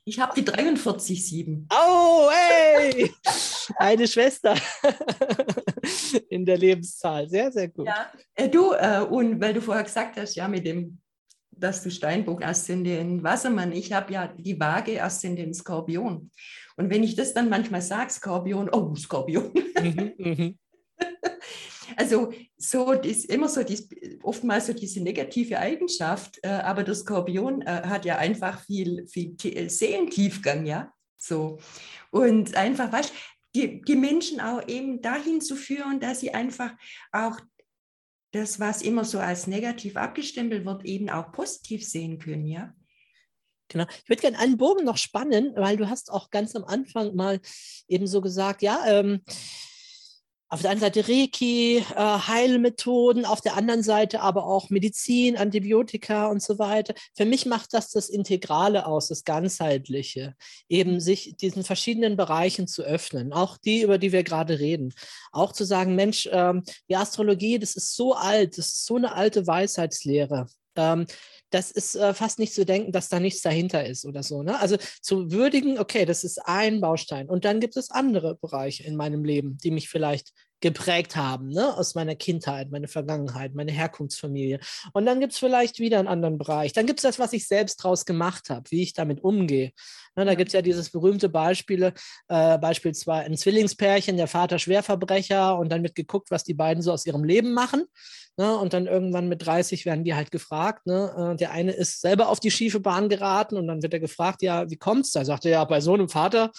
Ich habe die 43,7. Oh, hey! Eine Schwester in der Lebenszahl. Sehr, sehr gut. Ja, äh, du, äh, und weil du vorher gesagt hast, ja, mit dem, dass du Steinbock Aszendent Wassermann, ich habe ja die Waage Aszendent Skorpion. Und wenn ich das dann manchmal sage, Skorpion, oh, Skorpion. Mhm, mhm. Also so ist immer so dies, oftmals so diese negative Eigenschaft, äh, aber der Skorpion äh, hat ja einfach viel, viel äh, Seelentiefgang, ja. So. Und einfach, weißt die, die Menschen auch eben dahin zu führen, dass sie einfach auch das, was immer so als negativ abgestempelt wird, eben auch positiv sehen können, ja. Genau. Ich würde gerne einen Bogen noch spannen, weil du hast auch ganz am Anfang mal eben so gesagt, ja, ähm, auf der einen Seite Reiki, äh, Heilmethoden, auf der anderen Seite aber auch Medizin, Antibiotika und so weiter. Für mich macht das das Integrale aus, das Ganzheitliche, eben sich diesen verschiedenen Bereichen zu öffnen, auch die, über die wir gerade reden. Auch zu sagen, Mensch, ähm, die Astrologie, das ist so alt, das ist so eine alte Weisheitslehre. Ähm, das ist äh, fast nicht zu denken, dass da nichts dahinter ist oder so. Ne? Also zu würdigen, okay, das ist ein Baustein. Und dann gibt es andere Bereiche in meinem Leben, die mich vielleicht geprägt haben, ne? aus meiner Kindheit, meine Vergangenheit, meine Herkunftsfamilie. Und dann gibt es vielleicht wieder einen anderen Bereich. Dann gibt es das, was ich selbst draus gemacht habe, wie ich damit umgehe. Ne, da gibt es ja dieses berühmte Beispiel, äh, beispielsweise ein Zwillingspärchen, der Vater Schwerverbrecher und dann wird geguckt, was die beiden so aus ihrem Leben machen. Ne, und dann irgendwann mit 30 werden die halt gefragt. Ne, äh, der eine ist selber auf die schiefe Bahn geraten und dann wird er gefragt, ja, wie kommt's? Da sagt er ja, bei so einem Vater,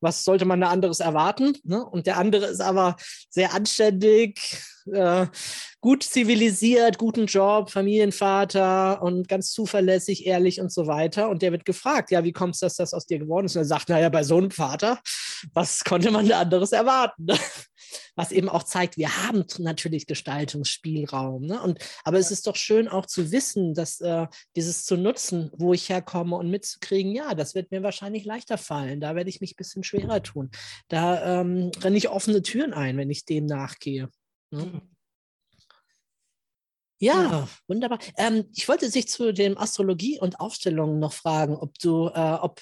was sollte man da anderes erwarten? Ne? Und der andere ist aber sehr anständig, äh, gut zivilisiert, guten Job, Familienvater und ganz zuverlässig, ehrlich und so weiter. Und der wird gefragt, ja, wie kommt es, dass das aus dir geworden ist? Und er sagt, naja, bei so einem Vater, was konnte man da anderes erwarten? Was eben auch zeigt, wir haben natürlich Gestaltungsspielraum. Ne? Und, aber es ist doch schön auch zu wissen, dass äh, dieses zu nutzen, wo ich herkomme und mitzukriegen, ja, das wird mir wahrscheinlich leichter fallen. Da werde ich mich ein bisschen schwerer tun. Da ähm, renne ich offene Türen ein, wenn ich dem nachgehe. Ne? Ja, wunderbar. Ähm, ich wollte sich zu den Astrologie und Aufstellungen noch fragen, ob du, äh, ob,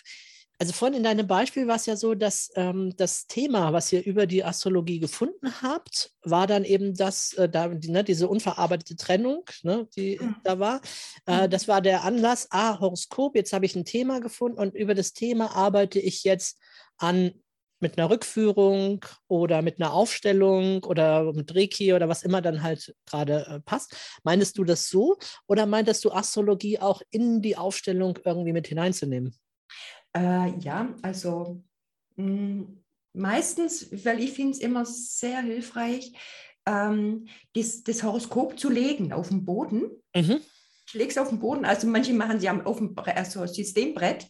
also vorhin in deinem Beispiel war es ja so, dass ähm, das Thema, was ihr über die Astrologie gefunden habt, war dann eben das, äh, da, die, ne, diese unverarbeitete Trennung, ne, die mhm. da war. Äh, mhm. das war der Anlass, ah, Horoskop, jetzt habe ich ein Thema gefunden und über das Thema arbeite ich jetzt an mit einer Rückführung oder mit einer Aufstellung oder mit Reiki oder was immer dann halt gerade äh, passt. Meintest du das so oder meintest du Astrologie auch in die Aufstellung irgendwie mit hineinzunehmen? Äh, ja, also mh, hm, meistens, weil ich finde es immer sehr hilfreich, ähm, das, das, Horoskop zu legen auf dem Boden. Mhm. Ich lege es auf dem Boden, also manche machen sie auf dem also Systembrett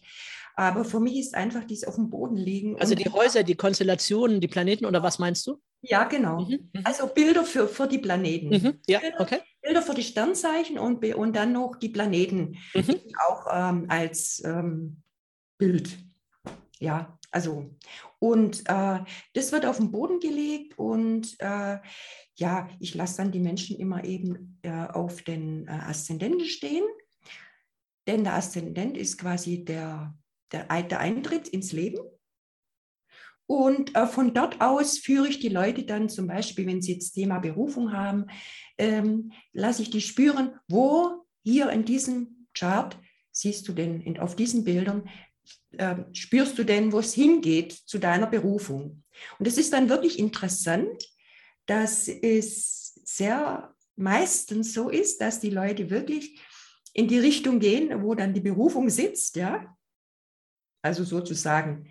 aber für mich ist einfach dieses auf dem Boden liegen. Also die Häuser, die Konstellationen, die Planeten oder was meinst du? Ja, genau. Mhm, mhm. Also Bilder für, für die Planeten. Mhm, ja, okay. Bilder für die Sternzeichen und, und dann noch die Planeten mhm. auch ähm, als ähm, Bild. Ja, also und äh, das wird auf den Boden gelegt und äh, ja, ich lasse dann die Menschen immer eben äh, auf den äh, Aszendenten stehen, denn der Aszendent ist quasi der der, der Eintritt ins Leben. Und äh, von dort aus führe ich die Leute dann zum Beispiel, wenn sie jetzt Thema Berufung haben, ähm, lasse ich die spüren, wo hier in diesem Chart siehst du denn, in, auf diesen Bildern, äh, spürst du denn, wo es hingeht zu deiner Berufung. Und es ist dann wirklich interessant, dass es sehr meistens so ist, dass die Leute wirklich in die Richtung gehen, wo dann die Berufung sitzt, ja, also sozusagen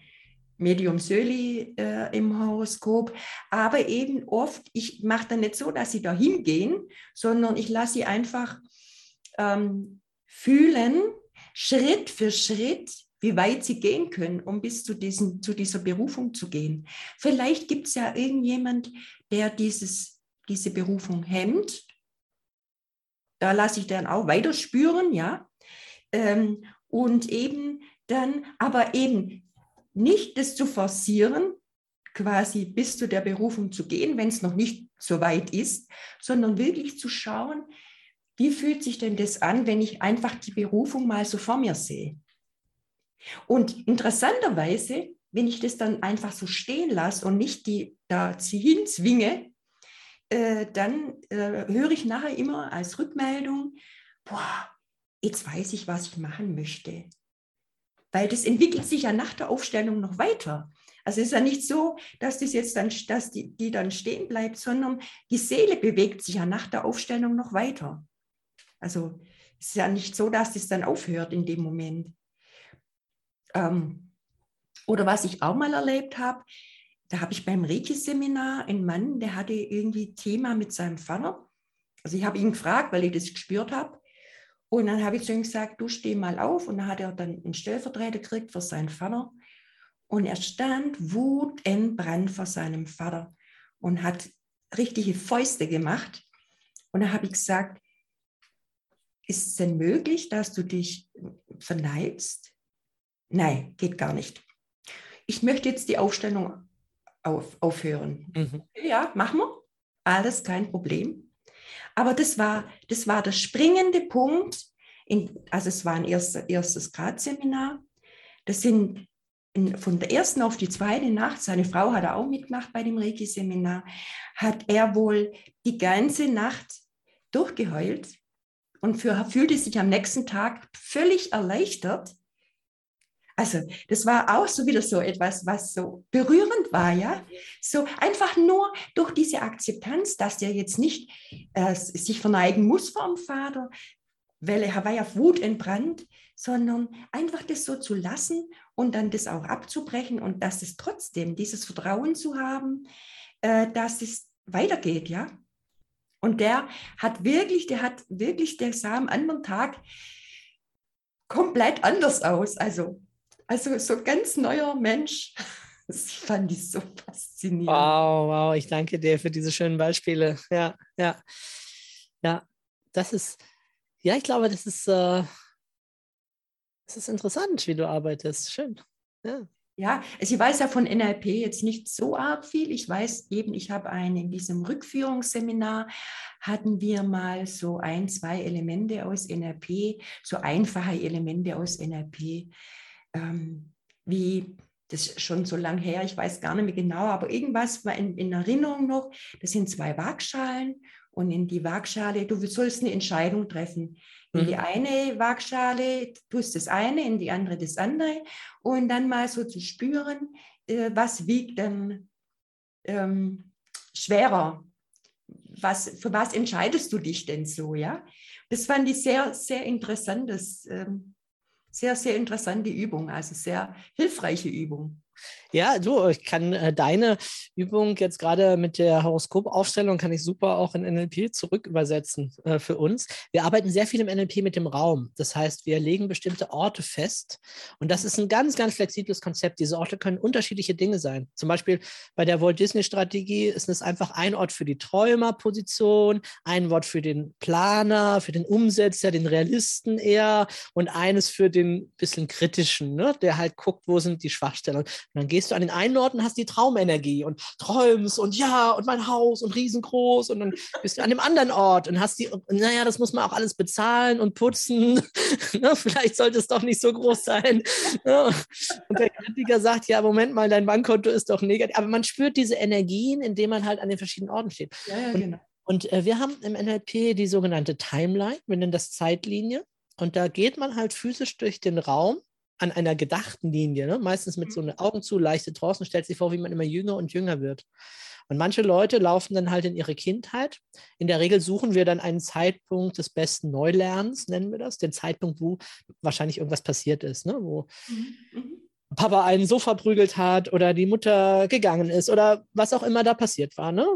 Medium Söli äh, im Horoskop, aber eben oft, ich mache dann nicht so, dass sie da hingehen, sondern ich lasse sie einfach ähm, fühlen, Schritt für Schritt, wie weit sie gehen können, um bis zu, diesen, zu dieser Berufung zu gehen. Vielleicht gibt es ja irgendjemand, der dieses, diese Berufung hemmt. Da lasse ich dann auch weiter spüren, ja. Ähm, und eben dann aber eben nicht das zu forcieren, quasi bis zu der Berufung zu gehen, wenn es noch nicht so weit ist, sondern wirklich zu schauen, wie fühlt sich denn das an, wenn ich einfach die Berufung mal so vor mir sehe. Und interessanterweise, wenn ich das dann einfach so stehen lasse und nicht die da hinzwinge, äh, dann äh, höre ich nachher immer als Rückmeldung, boah, jetzt weiß ich, was ich machen möchte weil das entwickelt sich ja nach der Aufstellung noch weiter. Also es ist ja nicht so, dass das jetzt dann, dass die, die dann stehen bleibt, sondern die Seele bewegt sich ja nach der Aufstellung noch weiter. Also es ist ja nicht so, dass das dann aufhört in dem Moment. Ähm, oder was ich auch mal erlebt habe, da habe ich beim Reiki-Seminar einen Mann, der hatte irgendwie Thema mit seinem Vater. Also ich habe ihn gefragt, weil ich das gespürt habe. Und dann habe ich zu ihm gesagt, du steh mal auf. Und dann hat er dann einen Stellvertreter gekriegt für seinen Vater. Und er stand wutentbrannt vor seinem Vater und hat richtige Fäuste gemacht. Und dann habe ich gesagt, ist es denn möglich, dass du dich verneigst? Nein, geht gar nicht. Ich möchte jetzt die Aufstellung auf, aufhören. Mhm. Ja, machen wir. Alles kein Problem. Aber das war, das war der springende Punkt. In, also es war ein erster, erstes Gradseminar. Das sind in, von der ersten auf die zweite Nacht, seine Frau hat er auch mitgemacht bei dem Reiki-Seminar, hat er wohl die ganze Nacht durchgeheult und für, fühlte sich am nächsten Tag völlig erleichtert. Also das war auch so wieder so etwas, was so berührend war, ja. So einfach nur durch diese Akzeptanz, dass der jetzt nicht äh, sich verneigen muss vor dem Vater, weil er war ja auf Wut entbrannt, sondern einfach das so zu lassen und dann das auch abzubrechen und dass es trotzdem dieses Vertrauen zu haben, äh, dass es weitergeht, ja. Und der hat wirklich, der hat wirklich, der sah am anderen Tag komplett anders aus. Also, also so ganz neuer Mensch. Das fand ich so faszinierend. Wow, wow, ich danke dir für diese schönen Beispiele. Ja, ja, ja, das ist, ja, ich glaube, das ist, äh, das ist interessant, wie du arbeitest. Schön. Ja. Ja, also ich weiß ja von NLP jetzt nicht so arg viel. Ich weiß eben, ich habe einen in diesem Rückführungsseminar hatten wir mal so ein, zwei Elemente aus NLP, so einfache Elemente aus NLP, ähm, wie das ist schon so lang her, ich weiß gar nicht mehr genau, aber irgendwas war in, in Erinnerung noch. Das sind zwei Waagschalen und in die Waagschale, du sollst eine Entscheidung treffen. In mhm. die eine Waagschale tust das eine, in die andere das andere und dann mal so zu spüren, äh, was wiegt dann ähm, schwerer. Was, für was entscheidest du dich denn so, ja? Das fand ich sehr, sehr interessant, das, ähm, sehr, sehr interessante Übung, also sehr hilfreiche Übung. Ja, du, ich kann äh, deine Übung jetzt gerade mit der Horoskopaufstellung kann ich super auch in NLP zurück übersetzen äh, für uns. Wir arbeiten sehr viel im NLP mit dem Raum. Das heißt, wir legen bestimmte Orte fest und das ist ein ganz, ganz flexibles Konzept. Diese Orte können unterschiedliche Dinge sein. Zum Beispiel bei der Walt Disney Strategie ist es einfach ein Ort für die Träumerposition, ein Wort für den Planer, für den Umsetzer, den Realisten eher und eines für den bisschen kritischen, ne? der halt guckt, wo sind die Schwachstellen. Und dann gehst du an den einen Ort und hast die Traumenergie und träumst und ja und mein Haus und riesengroß und dann bist du an dem anderen Ort und hast die, naja, das muss man auch alles bezahlen und putzen. ne? Vielleicht sollte es doch nicht so groß sein. Ne? Und der Kritiker sagt, ja, Moment mal, dein Bankkonto ist doch negativ. Aber man spürt diese Energien, indem man halt an den verschiedenen Orten steht. Ja, ja, genau. Und, und äh, wir haben im NLP die sogenannte Timeline, wir nennen das Zeitlinie. Und da geht man halt physisch durch den Raum an einer gedachten Linie, ne? meistens mit so mhm. einer Augen zu, leichte Trancen, stellt sich vor, wie man immer jünger und jünger wird. Und manche Leute laufen dann halt in ihre Kindheit. In der Regel suchen wir dann einen Zeitpunkt des besten Neulernens, nennen wir das, den Zeitpunkt, wo wahrscheinlich irgendwas passiert ist, ne? wo mhm. mhm. Papa einen so verprügelt hat oder die Mutter gegangen ist oder was auch immer da passiert war. Ne?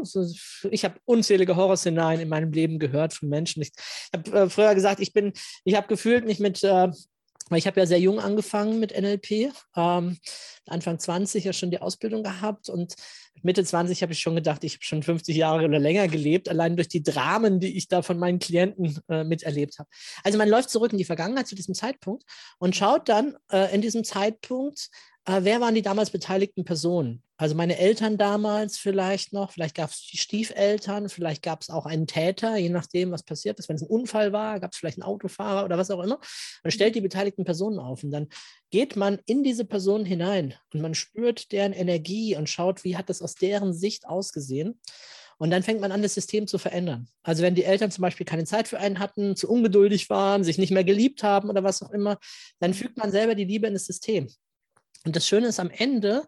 ich habe unzählige Horrorszenarien in meinem Leben gehört von Menschen. Ich habe äh, früher gesagt, ich bin, ich habe gefühlt mich mit äh, ich habe ja sehr jung angefangen mit NLP, ähm, Anfang 20 ja schon die Ausbildung gehabt und Mitte 20 habe ich schon gedacht, ich habe schon 50 Jahre oder länger gelebt, allein durch die Dramen, die ich da von meinen Klienten äh, miterlebt habe. Also man läuft zurück in die Vergangenheit zu diesem Zeitpunkt und schaut dann äh, in diesem Zeitpunkt, äh, wer waren die damals beteiligten Personen? Also meine Eltern damals vielleicht noch, vielleicht gab es die Stiefeltern, vielleicht gab es auch einen Täter, je nachdem, was passiert ist. Wenn es ein Unfall war, gab es vielleicht einen Autofahrer oder was auch immer. Man stellt die beteiligten Personen auf und dann geht man in diese Personen hinein und man spürt deren Energie und schaut, wie hat das aus deren Sicht ausgesehen. Und dann fängt man an, das System zu verändern. Also wenn die Eltern zum Beispiel keine Zeit für einen hatten, zu ungeduldig waren, sich nicht mehr geliebt haben oder was auch immer, dann fügt man selber die Liebe in das System. Und das Schöne ist am Ende,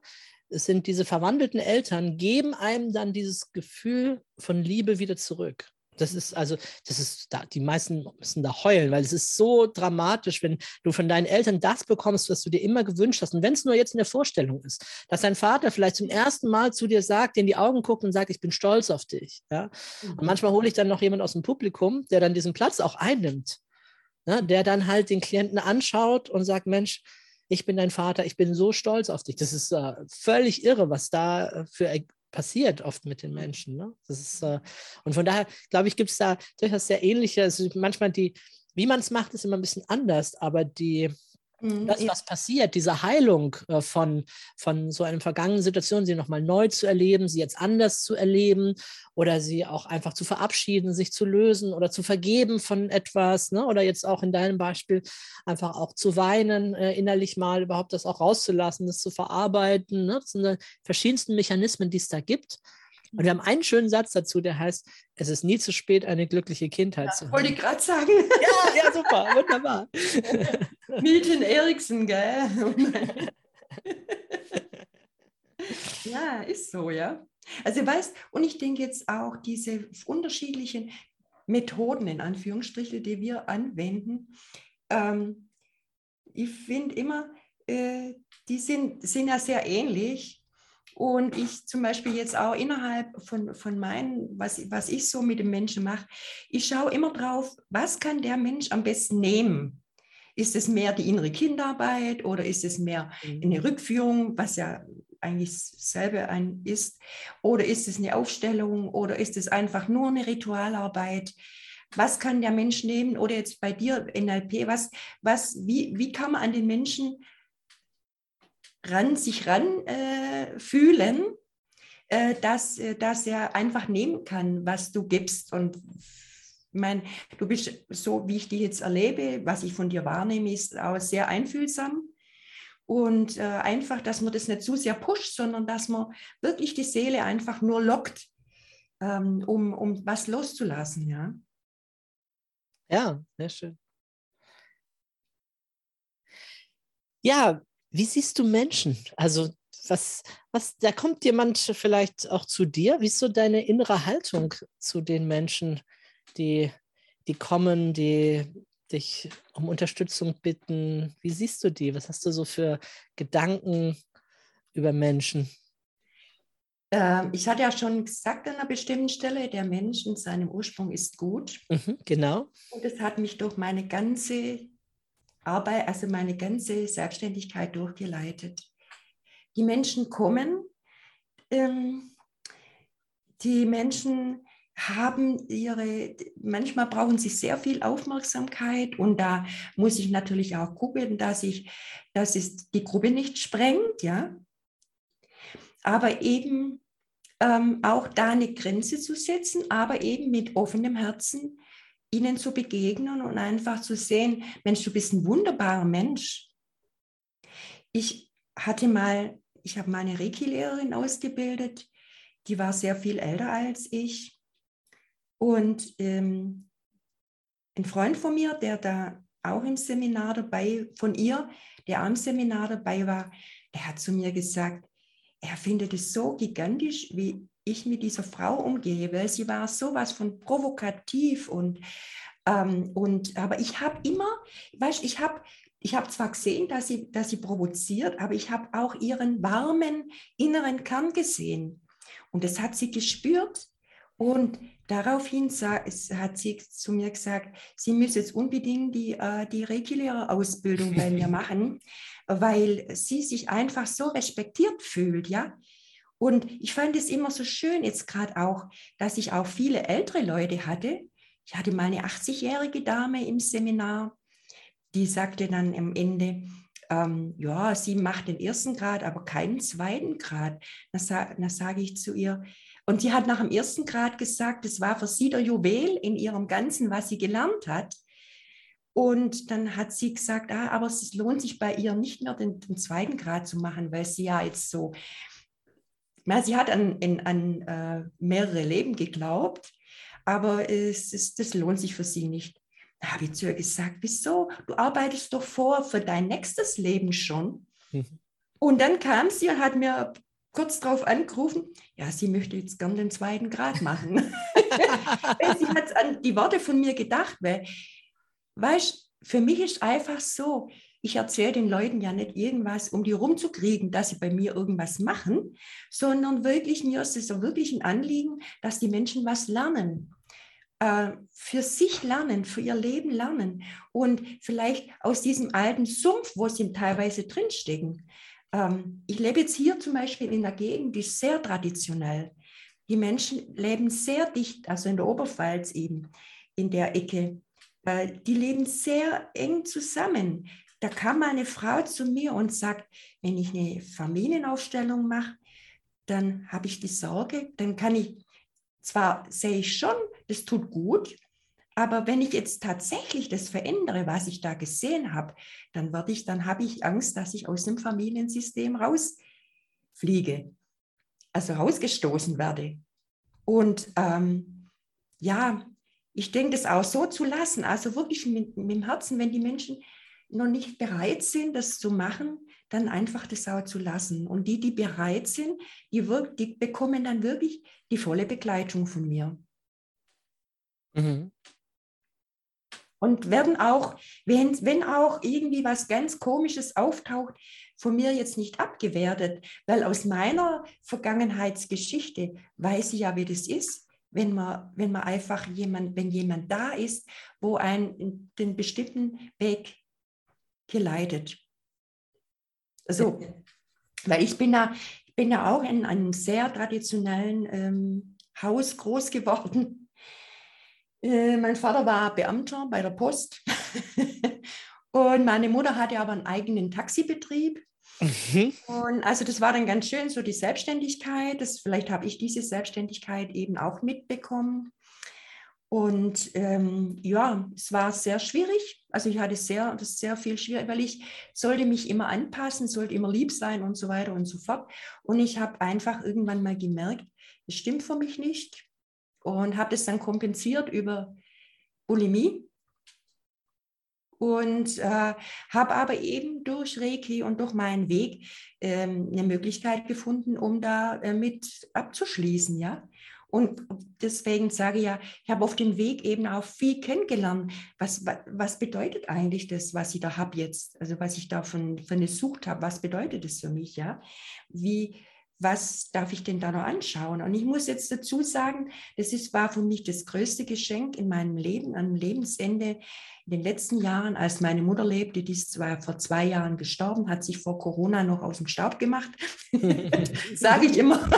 es sind diese verwandelten Eltern, geben einem dann dieses Gefühl von Liebe wieder zurück. Das ist also, das ist da, die meisten müssen da heulen, weil es ist so dramatisch, wenn du von deinen Eltern das bekommst, was du dir immer gewünscht hast. Und wenn es nur jetzt in der Vorstellung ist, dass dein Vater vielleicht zum ersten Mal zu dir sagt, dir in die Augen guckt und sagt, ich bin stolz auf dich. Ja? Und mhm. manchmal hole ich dann noch jemand aus dem Publikum, der dann diesen Platz auch einnimmt, ja? der dann halt den Klienten anschaut und sagt, Mensch, ich bin dein Vater, ich bin so stolz auf dich. Das ist äh, völlig irre, was da äh, für passiert oft mit den. Menschen. Ne? Das ist, äh, und von daher, glaube ich, gibt es da durchaus sehr ähnliche, also manchmal die, wie man es macht, ist immer ein bisschen anders, aber die, Mhm. Das, was passiert, diese Heilung äh, von, von so einer vergangenen Situation, sie nochmal neu zu erleben, sie jetzt anders zu erleben oder sie auch einfach zu verabschieden, sich zu lösen oder zu vergeben von etwas, ne? oder jetzt auch in deinem Beispiel einfach auch zu weinen, äh, innerlich mal überhaupt das auch rauszulassen, das zu verarbeiten. Ne? Das sind die verschiedensten Mechanismen, die es da gibt. Und wir haben einen schönen Satz dazu, der heißt, es ist nie zu spät, eine glückliche Kindheit Ja, zu wollte haben. ich gerade sagen. Ja, ja, super, wunderbar. Milton Erickson, gell? ja, ist so, ja. Also weißt, und ich denke jetzt auch diese unterschiedlichen Methoden, in Anführungsstrichen, die wir anwenden, ähm, ich finde immer, äh, die sind, sind ja sehr ähnlich. Und ich zum Beispiel jetzt auch innerhalb von, von meinen, was, was ich so mit dem Menschen mache, ich schaue immer drauf, was kann der Mensch am besten nehmen? Ist es mehr die innere Kindarbeit oder ist es mehr eine Rückführung, was ja eigentlich dasselbe ein ist? Oder ist es eine Aufstellung oder ist es einfach nur eine Ritualarbeit? Was kann der Mensch nehmen? Oder jetzt bei dir NLP, was, was, wie, wie kann man an den Menschen ran, sich ran äh, fühlen, äh, dass, äh, dass er einfach nehmen kann, was du gibst. Und ich meine, du bist so, wie ich dich jetzt erlebe, was ich von dir wahrnehme, ist auch sehr einfühlsam. Und äh, einfach, dass man das nicht zu sehr pusht, sondern dass man wirklich die Seele einfach nur lockt, ähm, um, um was loszulassen. Ja? Ja, sehr schön. Ja, wie siehst du Menschen? Also, was, was, da kommt jemand vielleicht auch zu dir. Wie ist so deine innere Haltung zu den Menschen, die, die kommen, die dich um Unterstützung bitten? Wie siehst du die? Was hast du so für Gedanken über Menschen? Ähm, ich hatte ja schon gesagt an einer bestimmten Stelle, der Mensch in seinem Ursprung ist gut. Mhm, genau. Und das hat mich durch meine ganze Arbeit, also meine ganze Selbstständigkeit durchgeleitet. Die Menschen kommen, ähm, die Menschen haben ihre, manchmal brauchen sie sehr viel Aufmerksamkeit und da muss ich natürlich auch gucken, dass ich, dass es die Gruppe nicht sprengt, ja. Aber eben ähm, auch da eine Grenze zu setzen, aber eben mit offenem Herzen ihnen zu begegnen und einfach zu sehen, Mensch, du bist ein wunderbarer Mensch. Ich hatte mal, ich habe meine Reiki-Lehrerin ausgebildet, die war sehr viel älter als ich. Und ähm, ein Freund von mir, der da auch im Seminar dabei, von ihr, der am Seminar dabei war, der hat zu mir gesagt, er findet es so gigantisch, wie ich mit dieser Frau umgehe, weil sie war sowas von provokativ und, ähm, und aber ich habe immer, weißt ich habe ich habe zwar gesehen, dass sie, dass sie provoziert, aber ich habe auch ihren warmen inneren Kern gesehen. Und das hat sie gespürt. Und daraufhin hat sie zu mir gesagt, sie müsse jetzt unbedingt die, äh, die Reiki-Lehrer-Ausbildung bei mir machen, weil sie sich einfach so respektiert fühlt, ja. Und ich fand es immer so schön, jetzt gerade auch, dass ich auch viele ältere Leute hatte. Ich hatte mal eine 80-jährige Dame im Seminar, die sagte dann am Ende, ähm, ja, sie macht den ersten Grad, aber keinen zweiten Grad. Da, sa sage ich zu ihr, und sie hat nach dem ersten Grad gesagt, es war für sie der Juwel in ihrem Ganzen, was sie gelernt hat. Und dann hat sie gesagt, ah, aber es lohnt sich bei ihr nicht mehr, den, den zweiten Grad zu machen, weil sie ja jetzt so, na, sie hat an, in, an äh, mehrere Leben geglaubt, aber es ist, das lohnt sich für sie nicht. Da habe ich zu ihr gesagt, wieso? Du arbeitest doch vor für dein nächstes Leben schon. Mhm. Und dann kam sie und hat mir kurz darauf angerufen, ja, sie möchte jetzt gern den zweiten Grad machen. sie hat an die Worte von mir gedacht, weil, weißt für mich ist einfach so, ich erzähle den Leuten ja nicht irgendwas, um die rumzukriegen, dass sie bei mir irgendwas machen, sondern wirklich, mir ist es wirklich ein Anliegen, dass die Menschen was lernen für sich lernen, für ihr Leben lernen und vielleicht aus diesem alten Sumpf, wo sie teilweise drinstecken. Ähm, ich lebe jetzt hier zum Beispiel in einer Gegend, die ist sehr traditionell. Die Menschen leben sehr dicht, also in der Oberpfalz eben, in der Ecke. Äh, die leben sehr eng zusammen. Da kam mal eine Frau zu mir und sagt, wenn ich eine Familienaufstellung mache, dann habe ich die Sorge, dann kann ich zwar sehe ich schon, das tut gut, aber wenn ich jetzt tatsächlich das verändere, was ich da gesehen habe, dann werde ich, dann habe ich Angst, dass ich aus dem Familiensystem rausfliege, also rausgestoßen werde. Und ähm, ja, ich denke, das auch so zu lassen, also wirklich mit, mit dem Herzen, wenn die Menschen noch nicht bereit sind, das zu machen, dann einfach das auch zu lassen. Und die, die bereit sind, die, wirk die bekommen dann wirklich die volle Begleitung von mir. Mhm. Und werden auch, wenn, wenn auch irgendwie was ganz Komisches auftaucht, von mir jetzt nicht abgewertet, weil aus meiner Vergangenheitsgeschichte weiß ich ja, wie das ist, wenn man, wenn man einfach jemand, wenn jemand da ist, wo ein den bestimmten Weg geleitet. Also, weil ich bin ja, ich bin ja auch in einem sehr traditionellen ähm, Haus groß geworden. Äh, mein Vater war Beamter bei der Post und meine Mutter hatte aber einen eigenen Taxibetrieb. Mhm. Und also das war dann ganz schön, so die Selbstständigkeit. Das, vielleicht habe ich diese Selbstständigkeit eben auch mitbekommen. Und ähm, ja, es war sehr schwierig. Also ich hatte sehr, das sehr viel schwierig, weil ich sollte mich immer anpassen, sollte immer lieb sein und so weiter und so fort. Und ich habe einfach irgendwann mal gemerkt, es stimmt für mich nicht. Und habe das dann kompensiert über Bulimie. Und äh, habe aber eben durch Reiki und durch meinen Weg ähm, eine Möglichkeit gefunden, um da äh, mit abzuschließen, ja. Und deswegen sage ich ja, ich habe auf dem Weg eben auch viel kennengelernt. Was, was bedeutet eigentlich das, was ich da habe jetzt? Also was ich da von, von gesucht habe, was bedeutet das für mich? Ja? Wie, was darf ich denn da noch anschauen? Und ich muss jetzt dazu sagen, das ist, war für mich das größte Geschenk in meinem Leben, am Lebensende, in den letzten Jahren, als meine Mutter lebte, die ist zwar vor zwei Jahren gestorben, hat sich vor Corona noch aus dem Staub gemacht, sage ich immer,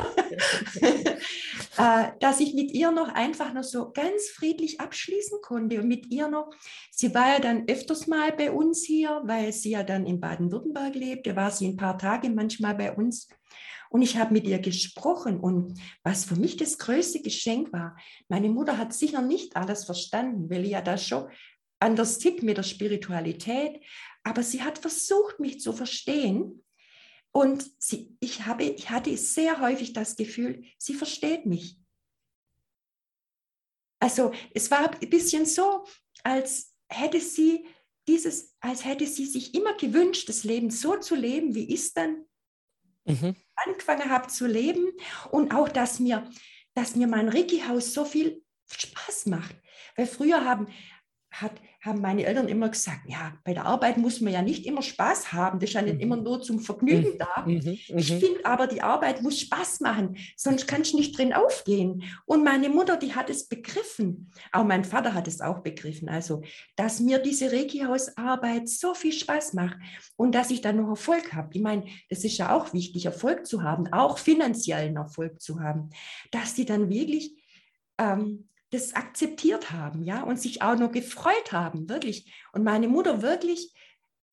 dass ich mit ihr noch einfach noch so ganz friedlich abschließen konnte und mit ihr noch, sie war ja dann öfters mal bei uns hier, weil sie ja dann in Baden-Württemberg lebte, war sie ein paar Tage manchmal bei uns. Und ich habe mit ihr gesprochen. Und was für mich das größte Geschenk war, meine Mutter hat sicher nicht alles verstanden, weil ich ja da schon anders tickt mit der Spiritualität, aber sie hat versucht, mich zu verstehen. Und sie, ich, habe, ich hatte sehr häufig das Gefühl, sie versteht mich. Also es war ein bisschen so, als hätte sie dieses, als hätte sie sich immer gewünscht, das Leben so zu leben, wie ich es dann mhm. angefangen habe zu leben. Und auch, dass mir, dass mir mein Reiki-Haus so viel Spaß macht. Weil früher haben, hat, haben meine Eltern immer gesagt, ja, bei der Arbeit muss man ja nicht immer Spaß haben, das ist ja nicht mhm. immer nur zum Vergnügen mhm. da. Mhm. Ich mhm. finde aber, die Arbeit muss Spaß machen, sonst kannst du nicht drin aufgehen. Und meine Mutter, die hat es begriffen, auch mein Vater hat es auch begriffen, also, dass mir diese Reiki-Hausarbeit so viel Spaß macht und dass ich dann noch Erfolg habe. Ich meine, das ist ja auch wichtig, Erfolg zu haben, auch finanziellen Erfolg zu haben, dass die dann wirklich ähm, das akzeptiert haben, ja, und sich auch noch gefreut haben, wirklich. Und meine Mutter wirklich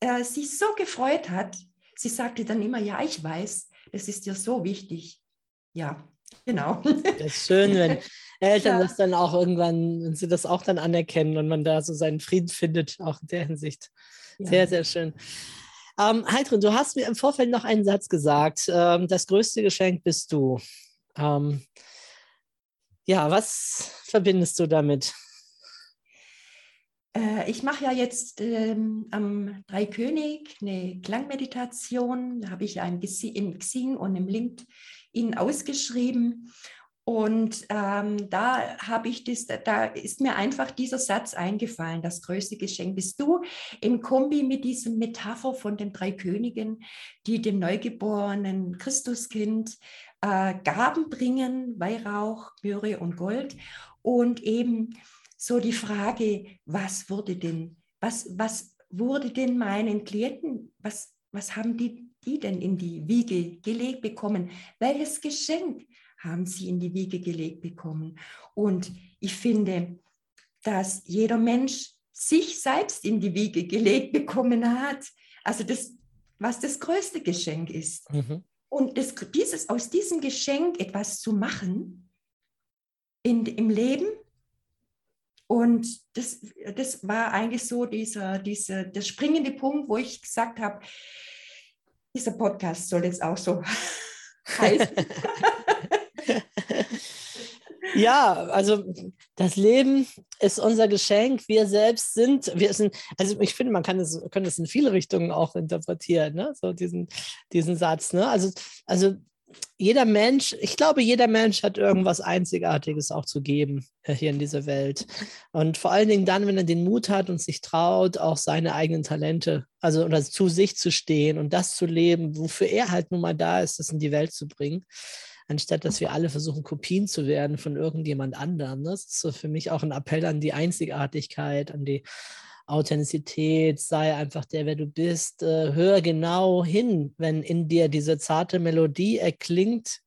äh, sich so gefreut hat, sie sagte dann immer, ja, ich weiß, das ist dir so wichtig. Ja, genau. Das ist schön, wenn Eltern ja. das dann auch irgendwann, wenn sie das auch dann anerkennen und man da so seinen Frieden findet, auch in der Hinsicht. Ja. Sehr, sehr schön. Ähm, Heidrun, du hast mir im Vorfeld noch einen Satz gesagt. Ähm, das größte Geschenk bist du. Ähm, ja, was verbindest du damit? Äh, ich mache ja jetzt ähm, am Dreikönig eine Klangmeditation. Da habe ich ja im Xing und im LinkedIn ausgeschrieben. Und ähm, da habe ich das, da ist mir einfach dieser Satz eingefallen, das größte Geschenk bist du, im Kombi mit diesem Metapher von den drei Königen, die dem neugeborenen Christuskind äh, Gaben bringen, Weihrauch, Myrrhe und Gold. Und eben so die Frage, was wurde denn, was, was wurde denn meinen Klienten, was, was haben die, die denn in die Wiege gelegt bekommen? Welches Geschenk haben sie in die Wiege gelegt bekommen? Und ich finde, dass jeder Mensch sich selbst in die Wiege gelegt bekommen hat. Also das, was das größte Geschenk ist. Mhm. Und das, dieses, aus diesem Geschenk etwas zu machen in, im Leben. Und das, das war eigentlich so dieser, dieser, der springende Punkt, wo ich gesagt habe, dieser Podcast soll jetzt auch so heißen. Ja, also das Leben ist unser Geschenk. Wir selbst sind, wir sind, also ich finde, man kann es, kann es in viele Richtungen auch interpretieren, ne? So diesen, diesen Satz, ne? Also, also jeder Mensch, ich glaube, jeder Mensch hat irgendwas Einzigartiges auch zu geben äh, hier in dieser Welt. Und vor allen Dingen dann, wenn er den Mut hat und sich traut, auch seine eigenen Talente, also oder zu sich zu stehen und das zu leben, wofür er halt nun mal da ist, das in die Welt zu bringen anstatt dass wir alle versuchen, Kopien zu werden von irgendjemand anderem. Das ist so für mich auch ein Appell an die Einzigartigkeit, an die Authentizität, sei einfach der, wer du bist. Äh, hör genau hin, wenn in dir diese zarte Melodie erklingt,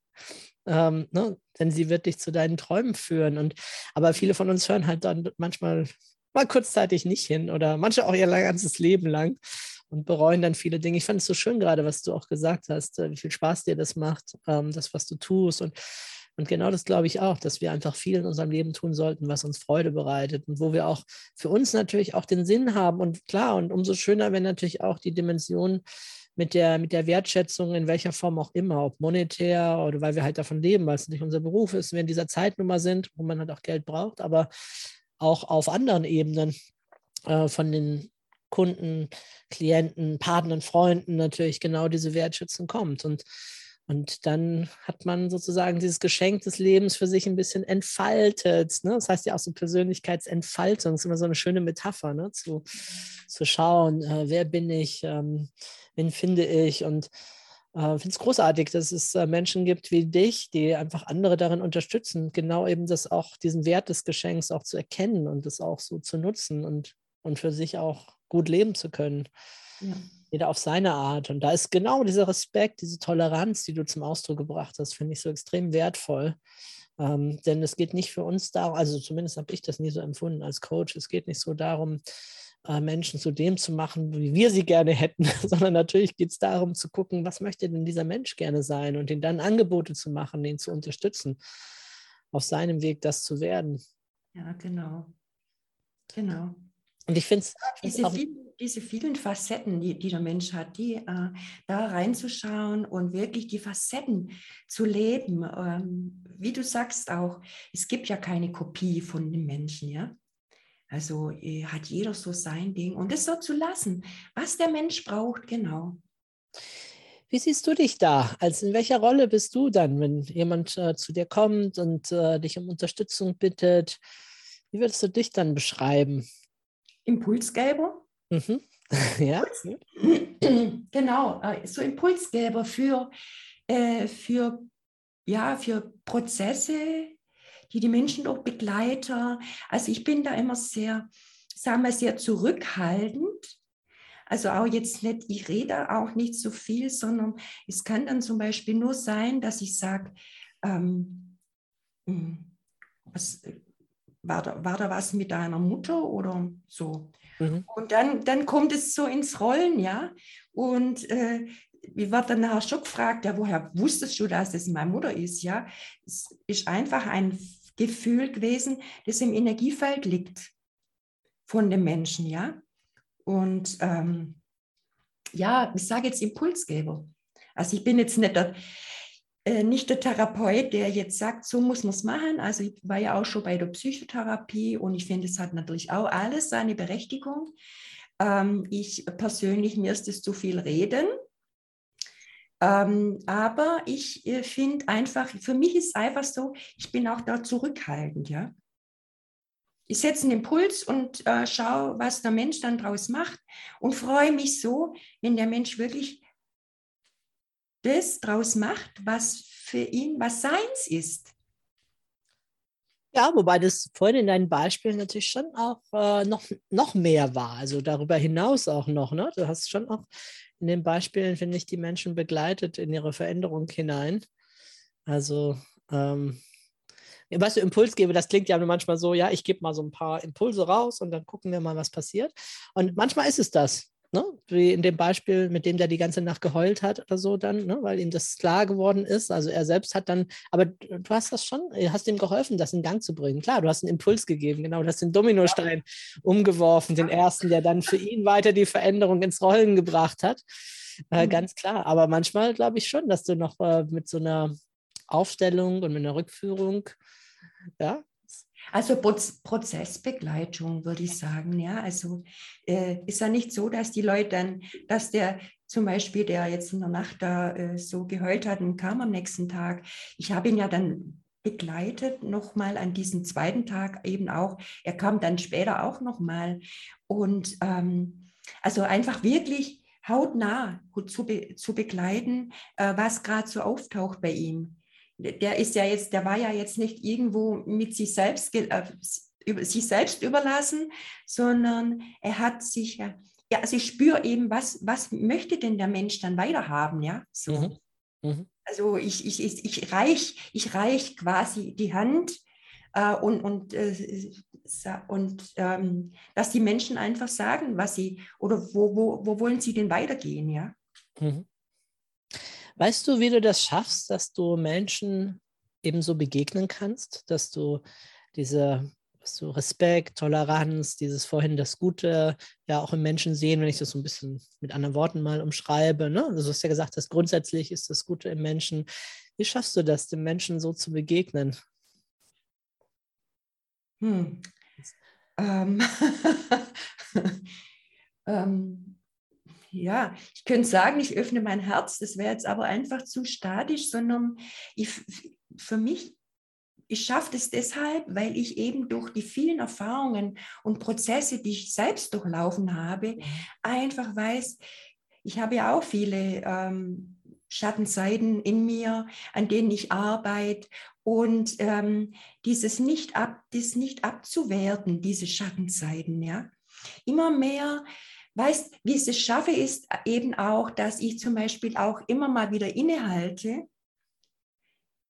ähm, ne? denn sie wird dich zu deinen Träumen führen. Und aber viele von uns hören halt dann manchmal mal kurzzeitig nicht hin oder manche auch ihr ganzes Leben lang und bereuen dann viele Dinge. Ich fand es so schön gerade, was du auch gesagt hast, äh, wie viel Spaß dir das macht, ähm, das, was du tust und und genau das glaube ich auch, dass wir einfach viel in unserem Leben tun sollten, was uns Freude bereitet und wo wir auch für uns natürlich auch den Sinn haben. Und klar, und umso schöner, wenn natürlich auch die Dimension mit der, mit der Wertschätzung in welcher Form auch immer, ob monetär oder weil wir halt davon leben, weil es nicht unser Beruf ist, wir in dieser Zeitnummer sind, wo man halt auch Geld braucht, aber auch auf anderen Ebenen äh, von den Kunden, Klienten, Partnern, Freunden natürlich genau diese Wertschätzung kommt. Und und dann hat man sozusagen dieses Geschenk des Lebens für sich ein bisschen entfaltet. Ne? Das heißt ja auch so Persönlichkeitsentfaltung, ist immer so eine schöne Metapher, ne? zu, zu schauen, äh, wer bin ich, ähm, wen finde ich. Und ich äh, finde es großartig, dass es äh, Menschen gibt wie dich, die einfach andere darin unterstützen, genau eben das auch, diesen Wert des Geschenks auch zu erkennen und das auch so zu nutzen und, und für sich auch gut leben zu können. Ja jeder auf seine Art. Und da ist genau dieser Respekt, diese Toleranz, die du zum Ausdruck gebracht hast, finde ich so extrem wertvoll. Ähm, denn es geht nicht für uns darum, also zumindest habe ich das nie so empfunden als Coach, es geht nicht so darum, äh, Menschen zu dem zu machen, wie wir sie gerne hätten, sondern natürlich geht es darum zu gucken, was möchte denn dieser Mensch gerne sein und ihn dann Angebote zu machen, ihn zu unterstützen, auf seinem Weg das zu werden. Ja, genau. Genau. Und ich finde es. Diese, vielen, diese vielen Facetten, die, die der Mensch hat, die äh, da reinzuschauen und wirklich die Facetten zu leben. Ähm, wie du sagst auch, es gibt ja keine Kopie von dem Menschen, ja. Also äh, hat jeder so sein Ding und das so zu lassen, was der Mensch braucht, genau. Wie siehst du dich da? Also in welcher Rolle bist du dann, wenn jemand äh, zu dir kommt und äh, dich um Unterstützung bittet? Wie würdest du dich dann beschreiben? Impulsgeber. Mhm. ja. Genau, äh, so Impulsgeber für, äh, für, ja, für Prozesse, die die Menschen doch begleiten. Also ich bin da immer sehr, sagen wir, sehr zurückhaltend. Also auch jetzt nicht, ich rede auch nicht so viel, sondern es kann dann zum Beispiel nur sein, dass ich sage, ähm, hm, was, war da, war da was mit deiner Mutter oder so? Mhm. Und dann, dann kommt es so ins Rollen, ja. Und äh, wie wird dann nachher schon gefragt, ja, woher wusstest du, dass es meine Mutter ist? Ja, es ist einfach ein Gefühl gewesen, das im Energiefeld liegt von dem Menschen, ja. Und ähm, ja, ich sage jetzt Impulsgeber. Also ich bin jetzt nicht der, nicht der Therapeut, der jetzt sagt, so muss man es machen. Also ich war ja auch schon bei der Psychotherapie und ich finde, es hat natürlich auch alles seine Berechtigung. Ähm, ich persönlich, mir ist es zu viel reden. Ähm, aber ich äh, finde einfach, für mich ist es einfach so, ich bin auch da zurückhaltend, ja. Ich setze einen Impuls und äh, schaue, was der Mensch dann draus macht und freue mich so, wenn der Mensch wirklich das draus macht, was für ihn was seins ist. Ja, wobei das vorhin in deinen Beispielen natürlich schon auch äh, noch, noch mehr war, also darüber hinaus auch noch. Ne? Du hast schon auch in den Beispielen, finde ich, die Menschen begleitet in ihre Veränderung hinein. Also, ähm, was du Impuls gebe, das klingt ja manchmal so, ja, ich gebe mal so ein paar Impulse raus und dann gucken wir mal, was passiert. Und manchmal ist es das. Ne? Wie in dem Beispiel, mit dem der die ganze Nacht geheult hat oder so dann, ne? weil ihm das klar geworden ist. Also er selbst hat dann, aber du hast das schon, hast ihm geholfen, das in Gang zu bringen. Klar, du hast einen Impuls gegeben, genau, du hast den Dominostein ja. umgeworfen, den ersten, der dann für ihn weiter die Veränderung ins Rollen gebracht hat. Äh, mhm. Ganz klar. Aber manchmal glaube ich schon, dass du noch äh, mit so einer Aufstellung und mit einer Rückführung Ja. Also Proz Prozessbegleitung würde ich sagen, ja. Also äh, ist ja nicht so, dass die Leute dann, dass der zum Beispiel, der jetzt in der Nacht da äh, so geheult hat und kam am nächsten Tag, ich habe ihn ja dann begleitet nochmal an diesem zweiten Tag eben auch. Er kam dann später auch nochmal und ähm, also einfach wirklich hautnah zu, be zu begleiten, äh, was gerade so auftaucht bei ihm. Der ist ja jetzt, der war ja jetzt nicht irgendwo mit sich selbst, äh, sich selbst überlassen, sondern er hat sich ja, ja also ich spüre eben, was, was möchte denn der Mensch dann weiterhaben, ja? So. Mhm. Mhm. Also ich, ich, ich, ich reich, ich reich quasi die Hand äh, und, und, äh, und ähm, dass die Menschen einfach sagen, was sie oder wo, wo, wo wollen sie denn weitergehen, ja. Mhm. Weißt du, wie du das schaffst, dass du Menschen ebenso begegnen kannst, dass du diese so Respekt, Toleranz, dieses vorhin das Gute ja auch im Menschen sehen, wenn ich das so ein bisschen mit anderen Worten mal umschreibe. Ne? Also du hast ja gesagt, dass grundsätzlich ist das Gute im Menschen. Wie schaffst du das, dem Menschen so zu begegnen? Hm. Ähm. ähm. Ja, ich könnte sagen, ich öffne mein Herz, das wäre jetzt aber einfach zu statisch, sondern ich, für mich, ich schaffe das deshalb, weil ich eben durch die vielen Erfahrungen und Prozesse, die ich selbst durchlaufen habe, mhm. einfach weiß, ich habe ja auch viele ähm, Schattenseiten in mir, an denen ich arbeite und ähm, dieses nicht ab, das nicht abzuwerten, diese Schattenseiten, ja, immer mehr. Weißt, wie ich es schaffe, ist eben auch, dass ich zum Beispiel auch immer mal wieder innehalte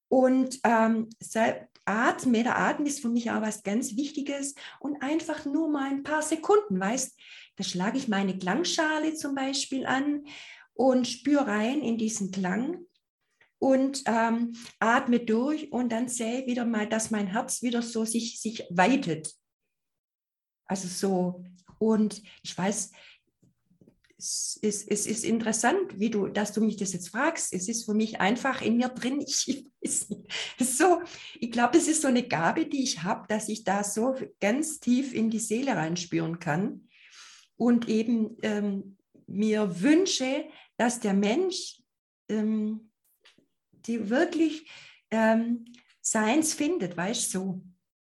und ähm, atme. Der Atem ist für mich auch was ganz Wichtiges und einfach nur mal ein paar Sekunden, weißt, da schlage ich meine Klangschale zum Beispiel an und spüre rein in diesen Klang und ähm, atme durch und dann sehe wieder mal, dass mein Herz wieder so sich, sich weitet. Also so. Und ich weiß, es ist, es ist interessant, wie du, dass du mich das jetzt fragst. Es ist für mich einfach in mir drin. Ich, weiß nicht. so, ich glaube, es ist so eine Gabe, die ich habe, dass ich da so ganz tief in die Seele reinspüren kann und eben ähm, mir wünsche, dass der Mensch ähm, die wirklich ähm, Seins findet, weißt du?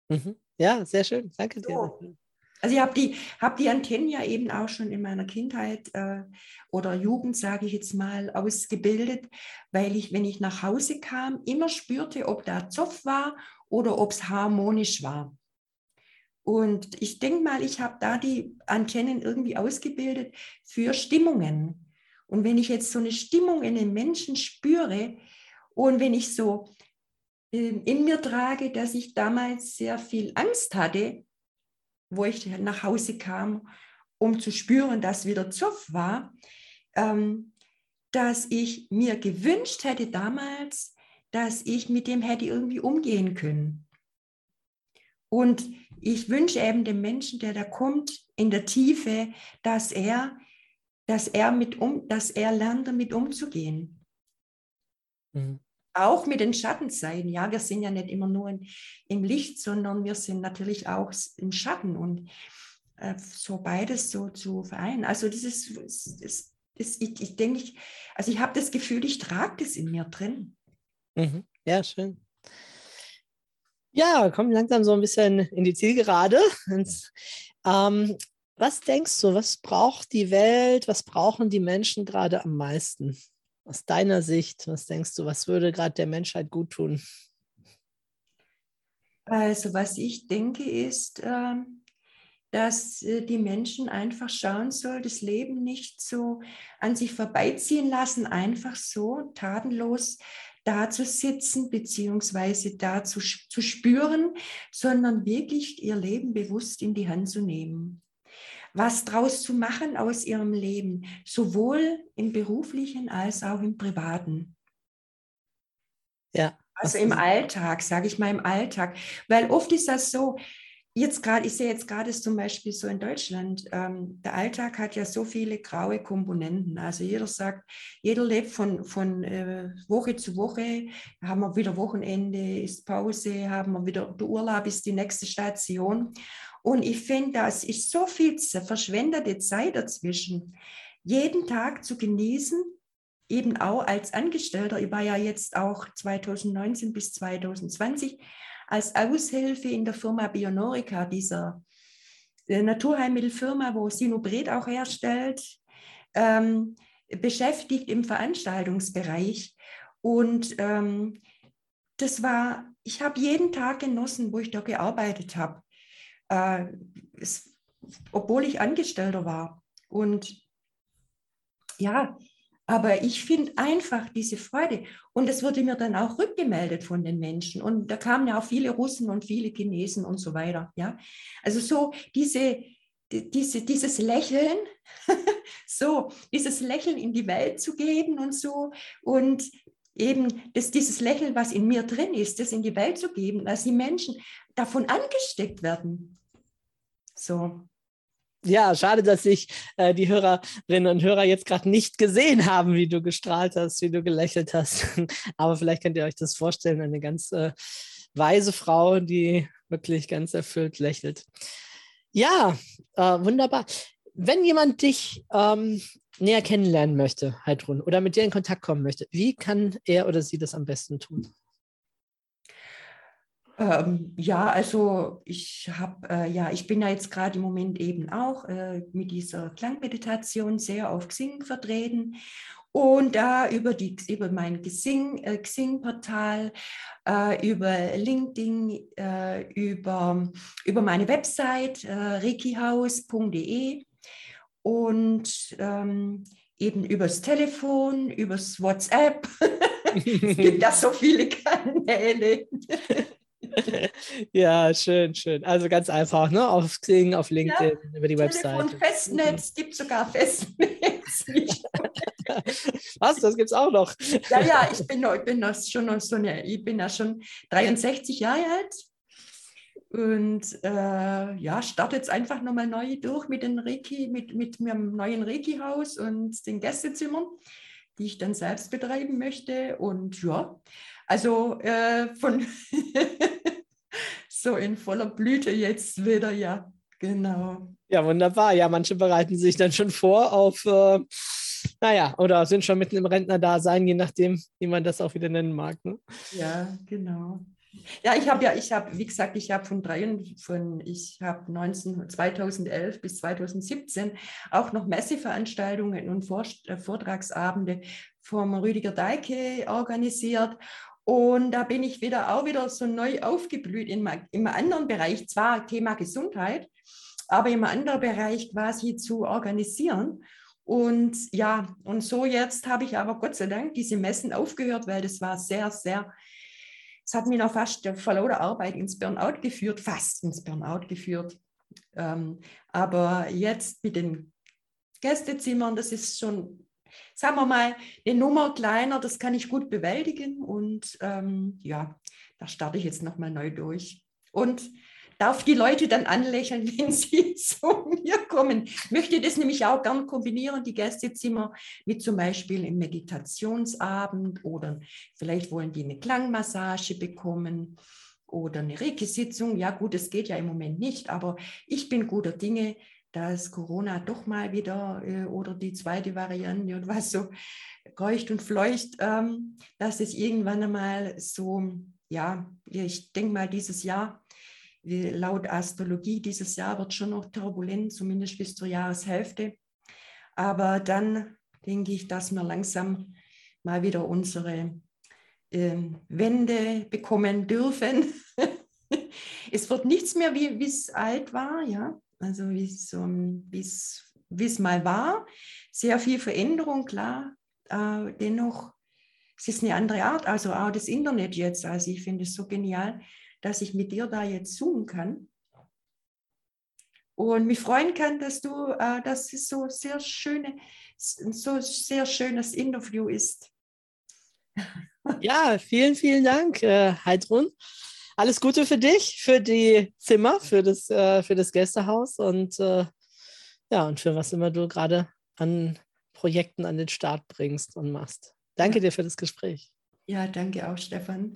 So. Mhm. Ja, sehr schön. Danke dir. So. Also ich habe die, hab die Antennen ja eben auch schon in meiner Kindheit äh, oder Jugend, sage ich jetzt mal, ausgebildet, weil ich, wenn ich nach Hause kam, immer spürte, ob da Zopf war oder ob es harmonisch war. Und ich denke mal, ich habe da die Antennen irgendwie ausgebildet für Stimmungen. Und wenn ich jetzt so eine Stimmung in den Menschen spüre und wenn ich so äh, in mir trage, dass ich damals sehr viel Angst hatte, wo ich nach Hause kam, um zu spüren, dass wieder Zoff war, ähm, dass ich mir gewünscht hätte damals, dass ich mit dem hätte irgendwie umgehen können. Und ich wünsche eben dem Menschen, der da kommt, in der Tiefe, dass er, dass er mit um, dass er lernt, damit umzugehen. Mhm auch mit den Schattenseiten. Ja, wir sind ja nicht immer nur in, im Licht, sondern wir sind natürlich auch im Schatten und äh, so beides so zu vereinen. Also dieses, das, das, ich, ich denke, ich, also ich habe das Gefühl, ich trage das in mir drin. Mhm. Ja, schön. Ja, kommen langsam so ein bisschen in die Zielgerade. ähm, was denkst du, was braucht die Welt, was brauchen die Menschen gerade am meisten? Aus deiner Sicht, was denkst du, was würde gerade der Menschheit gut tun? Also was ich denke ist, ähm, dass äh, die Menschen einfach schauen sollen, das Leben nicht so an sich vorbeiziehen lassen, einfach so tatenlos da zu sitzen, beziehungsweise da zu, zu spüren, sondern wirklich ihr Leben bewusst in die Hand zu nehmen was draus zu machen aus ihrem Leben, sowohl im beruflichen als auch im privaten. Ja. Also im Alltag, sage ich mal im Alltag. Weil oft ist das so, jetzt gerade, ich sehe jetzt gerade zum Beispiel so in Deutschland, ähm, der Alltag hat ja so viele graue Komponenten. Also jeder sagt, jeder lebt von, von äh, Woche zu Woche, haben wir wieder Wochenende, ist Pause, haben wir wieder der Urlaub, ist die nächste Station. Und ich finde, das ist so viel verschwendete Zeit dazwischen, jeden Tag zu genießen, eben auch als Angestellter. Ich war ja jetzt auch 2019 bis 2020 als Aushilfe in der Firma Bionorica, dieser äh, Naturheilmittelfirma, wo Sinobret auch herstellt, ähm, beschäftigt im Veranstaltungsbereich. Und ähm, das war, ich habe jeden Tag genossen, wo ich da gearbeitet habe, äh, es, obwohl ich Angestellter war. Und ja, aber ich finde einfach diese Freude. Und es wurde mir dann auch rückgemeldet von den Menschen. Und da kamen ja auch viele Russen und viele Chinesen und so weiter. Ja? Also so diese, diese, dieses Lächeln, so dieses Lächeln in die Welt zu geben und so. Und eben das, dieses Lächeln, was in mir drin ist, das in die Welt zu geben, dass die Menschen davon angesteckt werden. So. Ja, schade, dass sich äh, die Hörerinnen und Hörer jetzt gerade nicht gesehen haben, wie du gestrahlt hast, wie du gelächelt hast. Aber vielleicht könnt ihr euch das vorstellen, eine ganz äh, weise Frau, die wirklich ganz erfüllt lächelt. Ja, äh, wunderbar. Wenn jemand dich ähm, näher kennenlernen möchte, Heidrun, oder mit dir in Kontakt kommen möchte, wie kann er oder sie das am besten tun? Ähm, ja, also ich habe, äh, ja, ich bin ja jetzt gerade im Moment eben auch äh, mit dieser Klangmeditation sehr auf Xing vertreten und da über, die, über mein Xing, äh, Xing-Portal, äh, über LinkedIn, äh, über, über meine Website reikihaus.de und ähm, eben übers Telefon, übers WhatsApp. es gibt ja so viele Kanäle. ja, schön, schön. Also ganz einfach, ne? Auf Xing, auf LinkedIn, ja, über die Website. Und Festnetz, gibt sogar Festnetz. Was? Das gibt es auch noch. ja, ja, ich bin, noch, ich bin noch schon noch so eine, ich bin ja schon 63 Jahre alt. Und äh, ja, starte jetzt einfach nochmal neu durch mit den Reiki, mit, mit meinem neuen Reiki-Haus und den Gästezimmern, die ich dann selbst betreiben möchte. Und ja, also äh, von so in voller Blüte jetzt wieder, ja, genau. Ja, wunderbar. Ja, manche bereiten sich dann schon vor auf, äh, naja, oder sind schon mitten im Rentnerdasein, je nachdem, wie man das auch wieder nennen mag. Ne? Ja, genau. Ja, ich habe ja, ich habe, wie gesagt, ich habe von drei, von, ich habe 2011 bis 2017 auch noch Messeveranstaltungen und äh, Vortragsabende vom Rüdiger Deike organisiert und da bin ich wieder auch wieder so neu aufgeblüht in, in einem anderen Bereich, zwar Thema Gesundheit, aber im anderen Bereich quasi zu organisieren. Und ja, und so jetzt habe ich aber Gott sei Dank diese Messen aufgehört, weil das war sehr, sehr, es hat mich noch fast vor lauter Arbeit ins Burnout geführt, fast ins Burnout geführt. Ähm, aber jetzt mit den Gästezimmern, das ist schon sagen wir mal, eine Nummer kleiner, das kann ich gut bewältigen. Und ähm, ja, da starte ich jetzt nochmal neu durch. Und darf die Leute dann anlächeln, wenn sie zu mir kommen. Ich möchte das nämlich auch gern kombinieren, die Gästezimmer, mit zum Beispiel einem Meditationsabend oder vielleicht wollen die eine Klangmassage bekommen oder eine Reiki-Sitzung. Ja gut, das geht ja im Moment nicht, aber ich bin guter Dinge, dass Corona doch mal wieder äh, oder die zweite Variante und was so kreucht und fleucht, ähm, dass es irgendwann einmal so, ja, ich denke mal dieses Jahr, laut Astrologie, dieses Jahr wird schon noch turbulent, zumindest bis zur Jahreshälfte. Aber dann denke ich, dass wir langsam mal wieder unsere äh, Wände bekommen dürfen. es wird nichts mehr, wie es alt war, ja also wie so, es mal war. Sehr viel Veränderung, klar. Äh, dennoch, es ist eine andere Art, also auch das Internet jetzt. Also ich finde es so genial, dass ich mit dir da jetzt zoomen kann. Und mich freuen kann, dass du, äh, dass es so sehr schöne, so sehr schönes Interview ist. Ja, vielen, vielen Dank, äh, Heidrun. Alles Gute für dich, für die Zimmer, für das, äh, für das Gästehaus und äh, ja, und für was immer du gerade an Projekten an den Start bringst und machst. Danke dir für das Gespräch. Ja, danke auch, Stefan.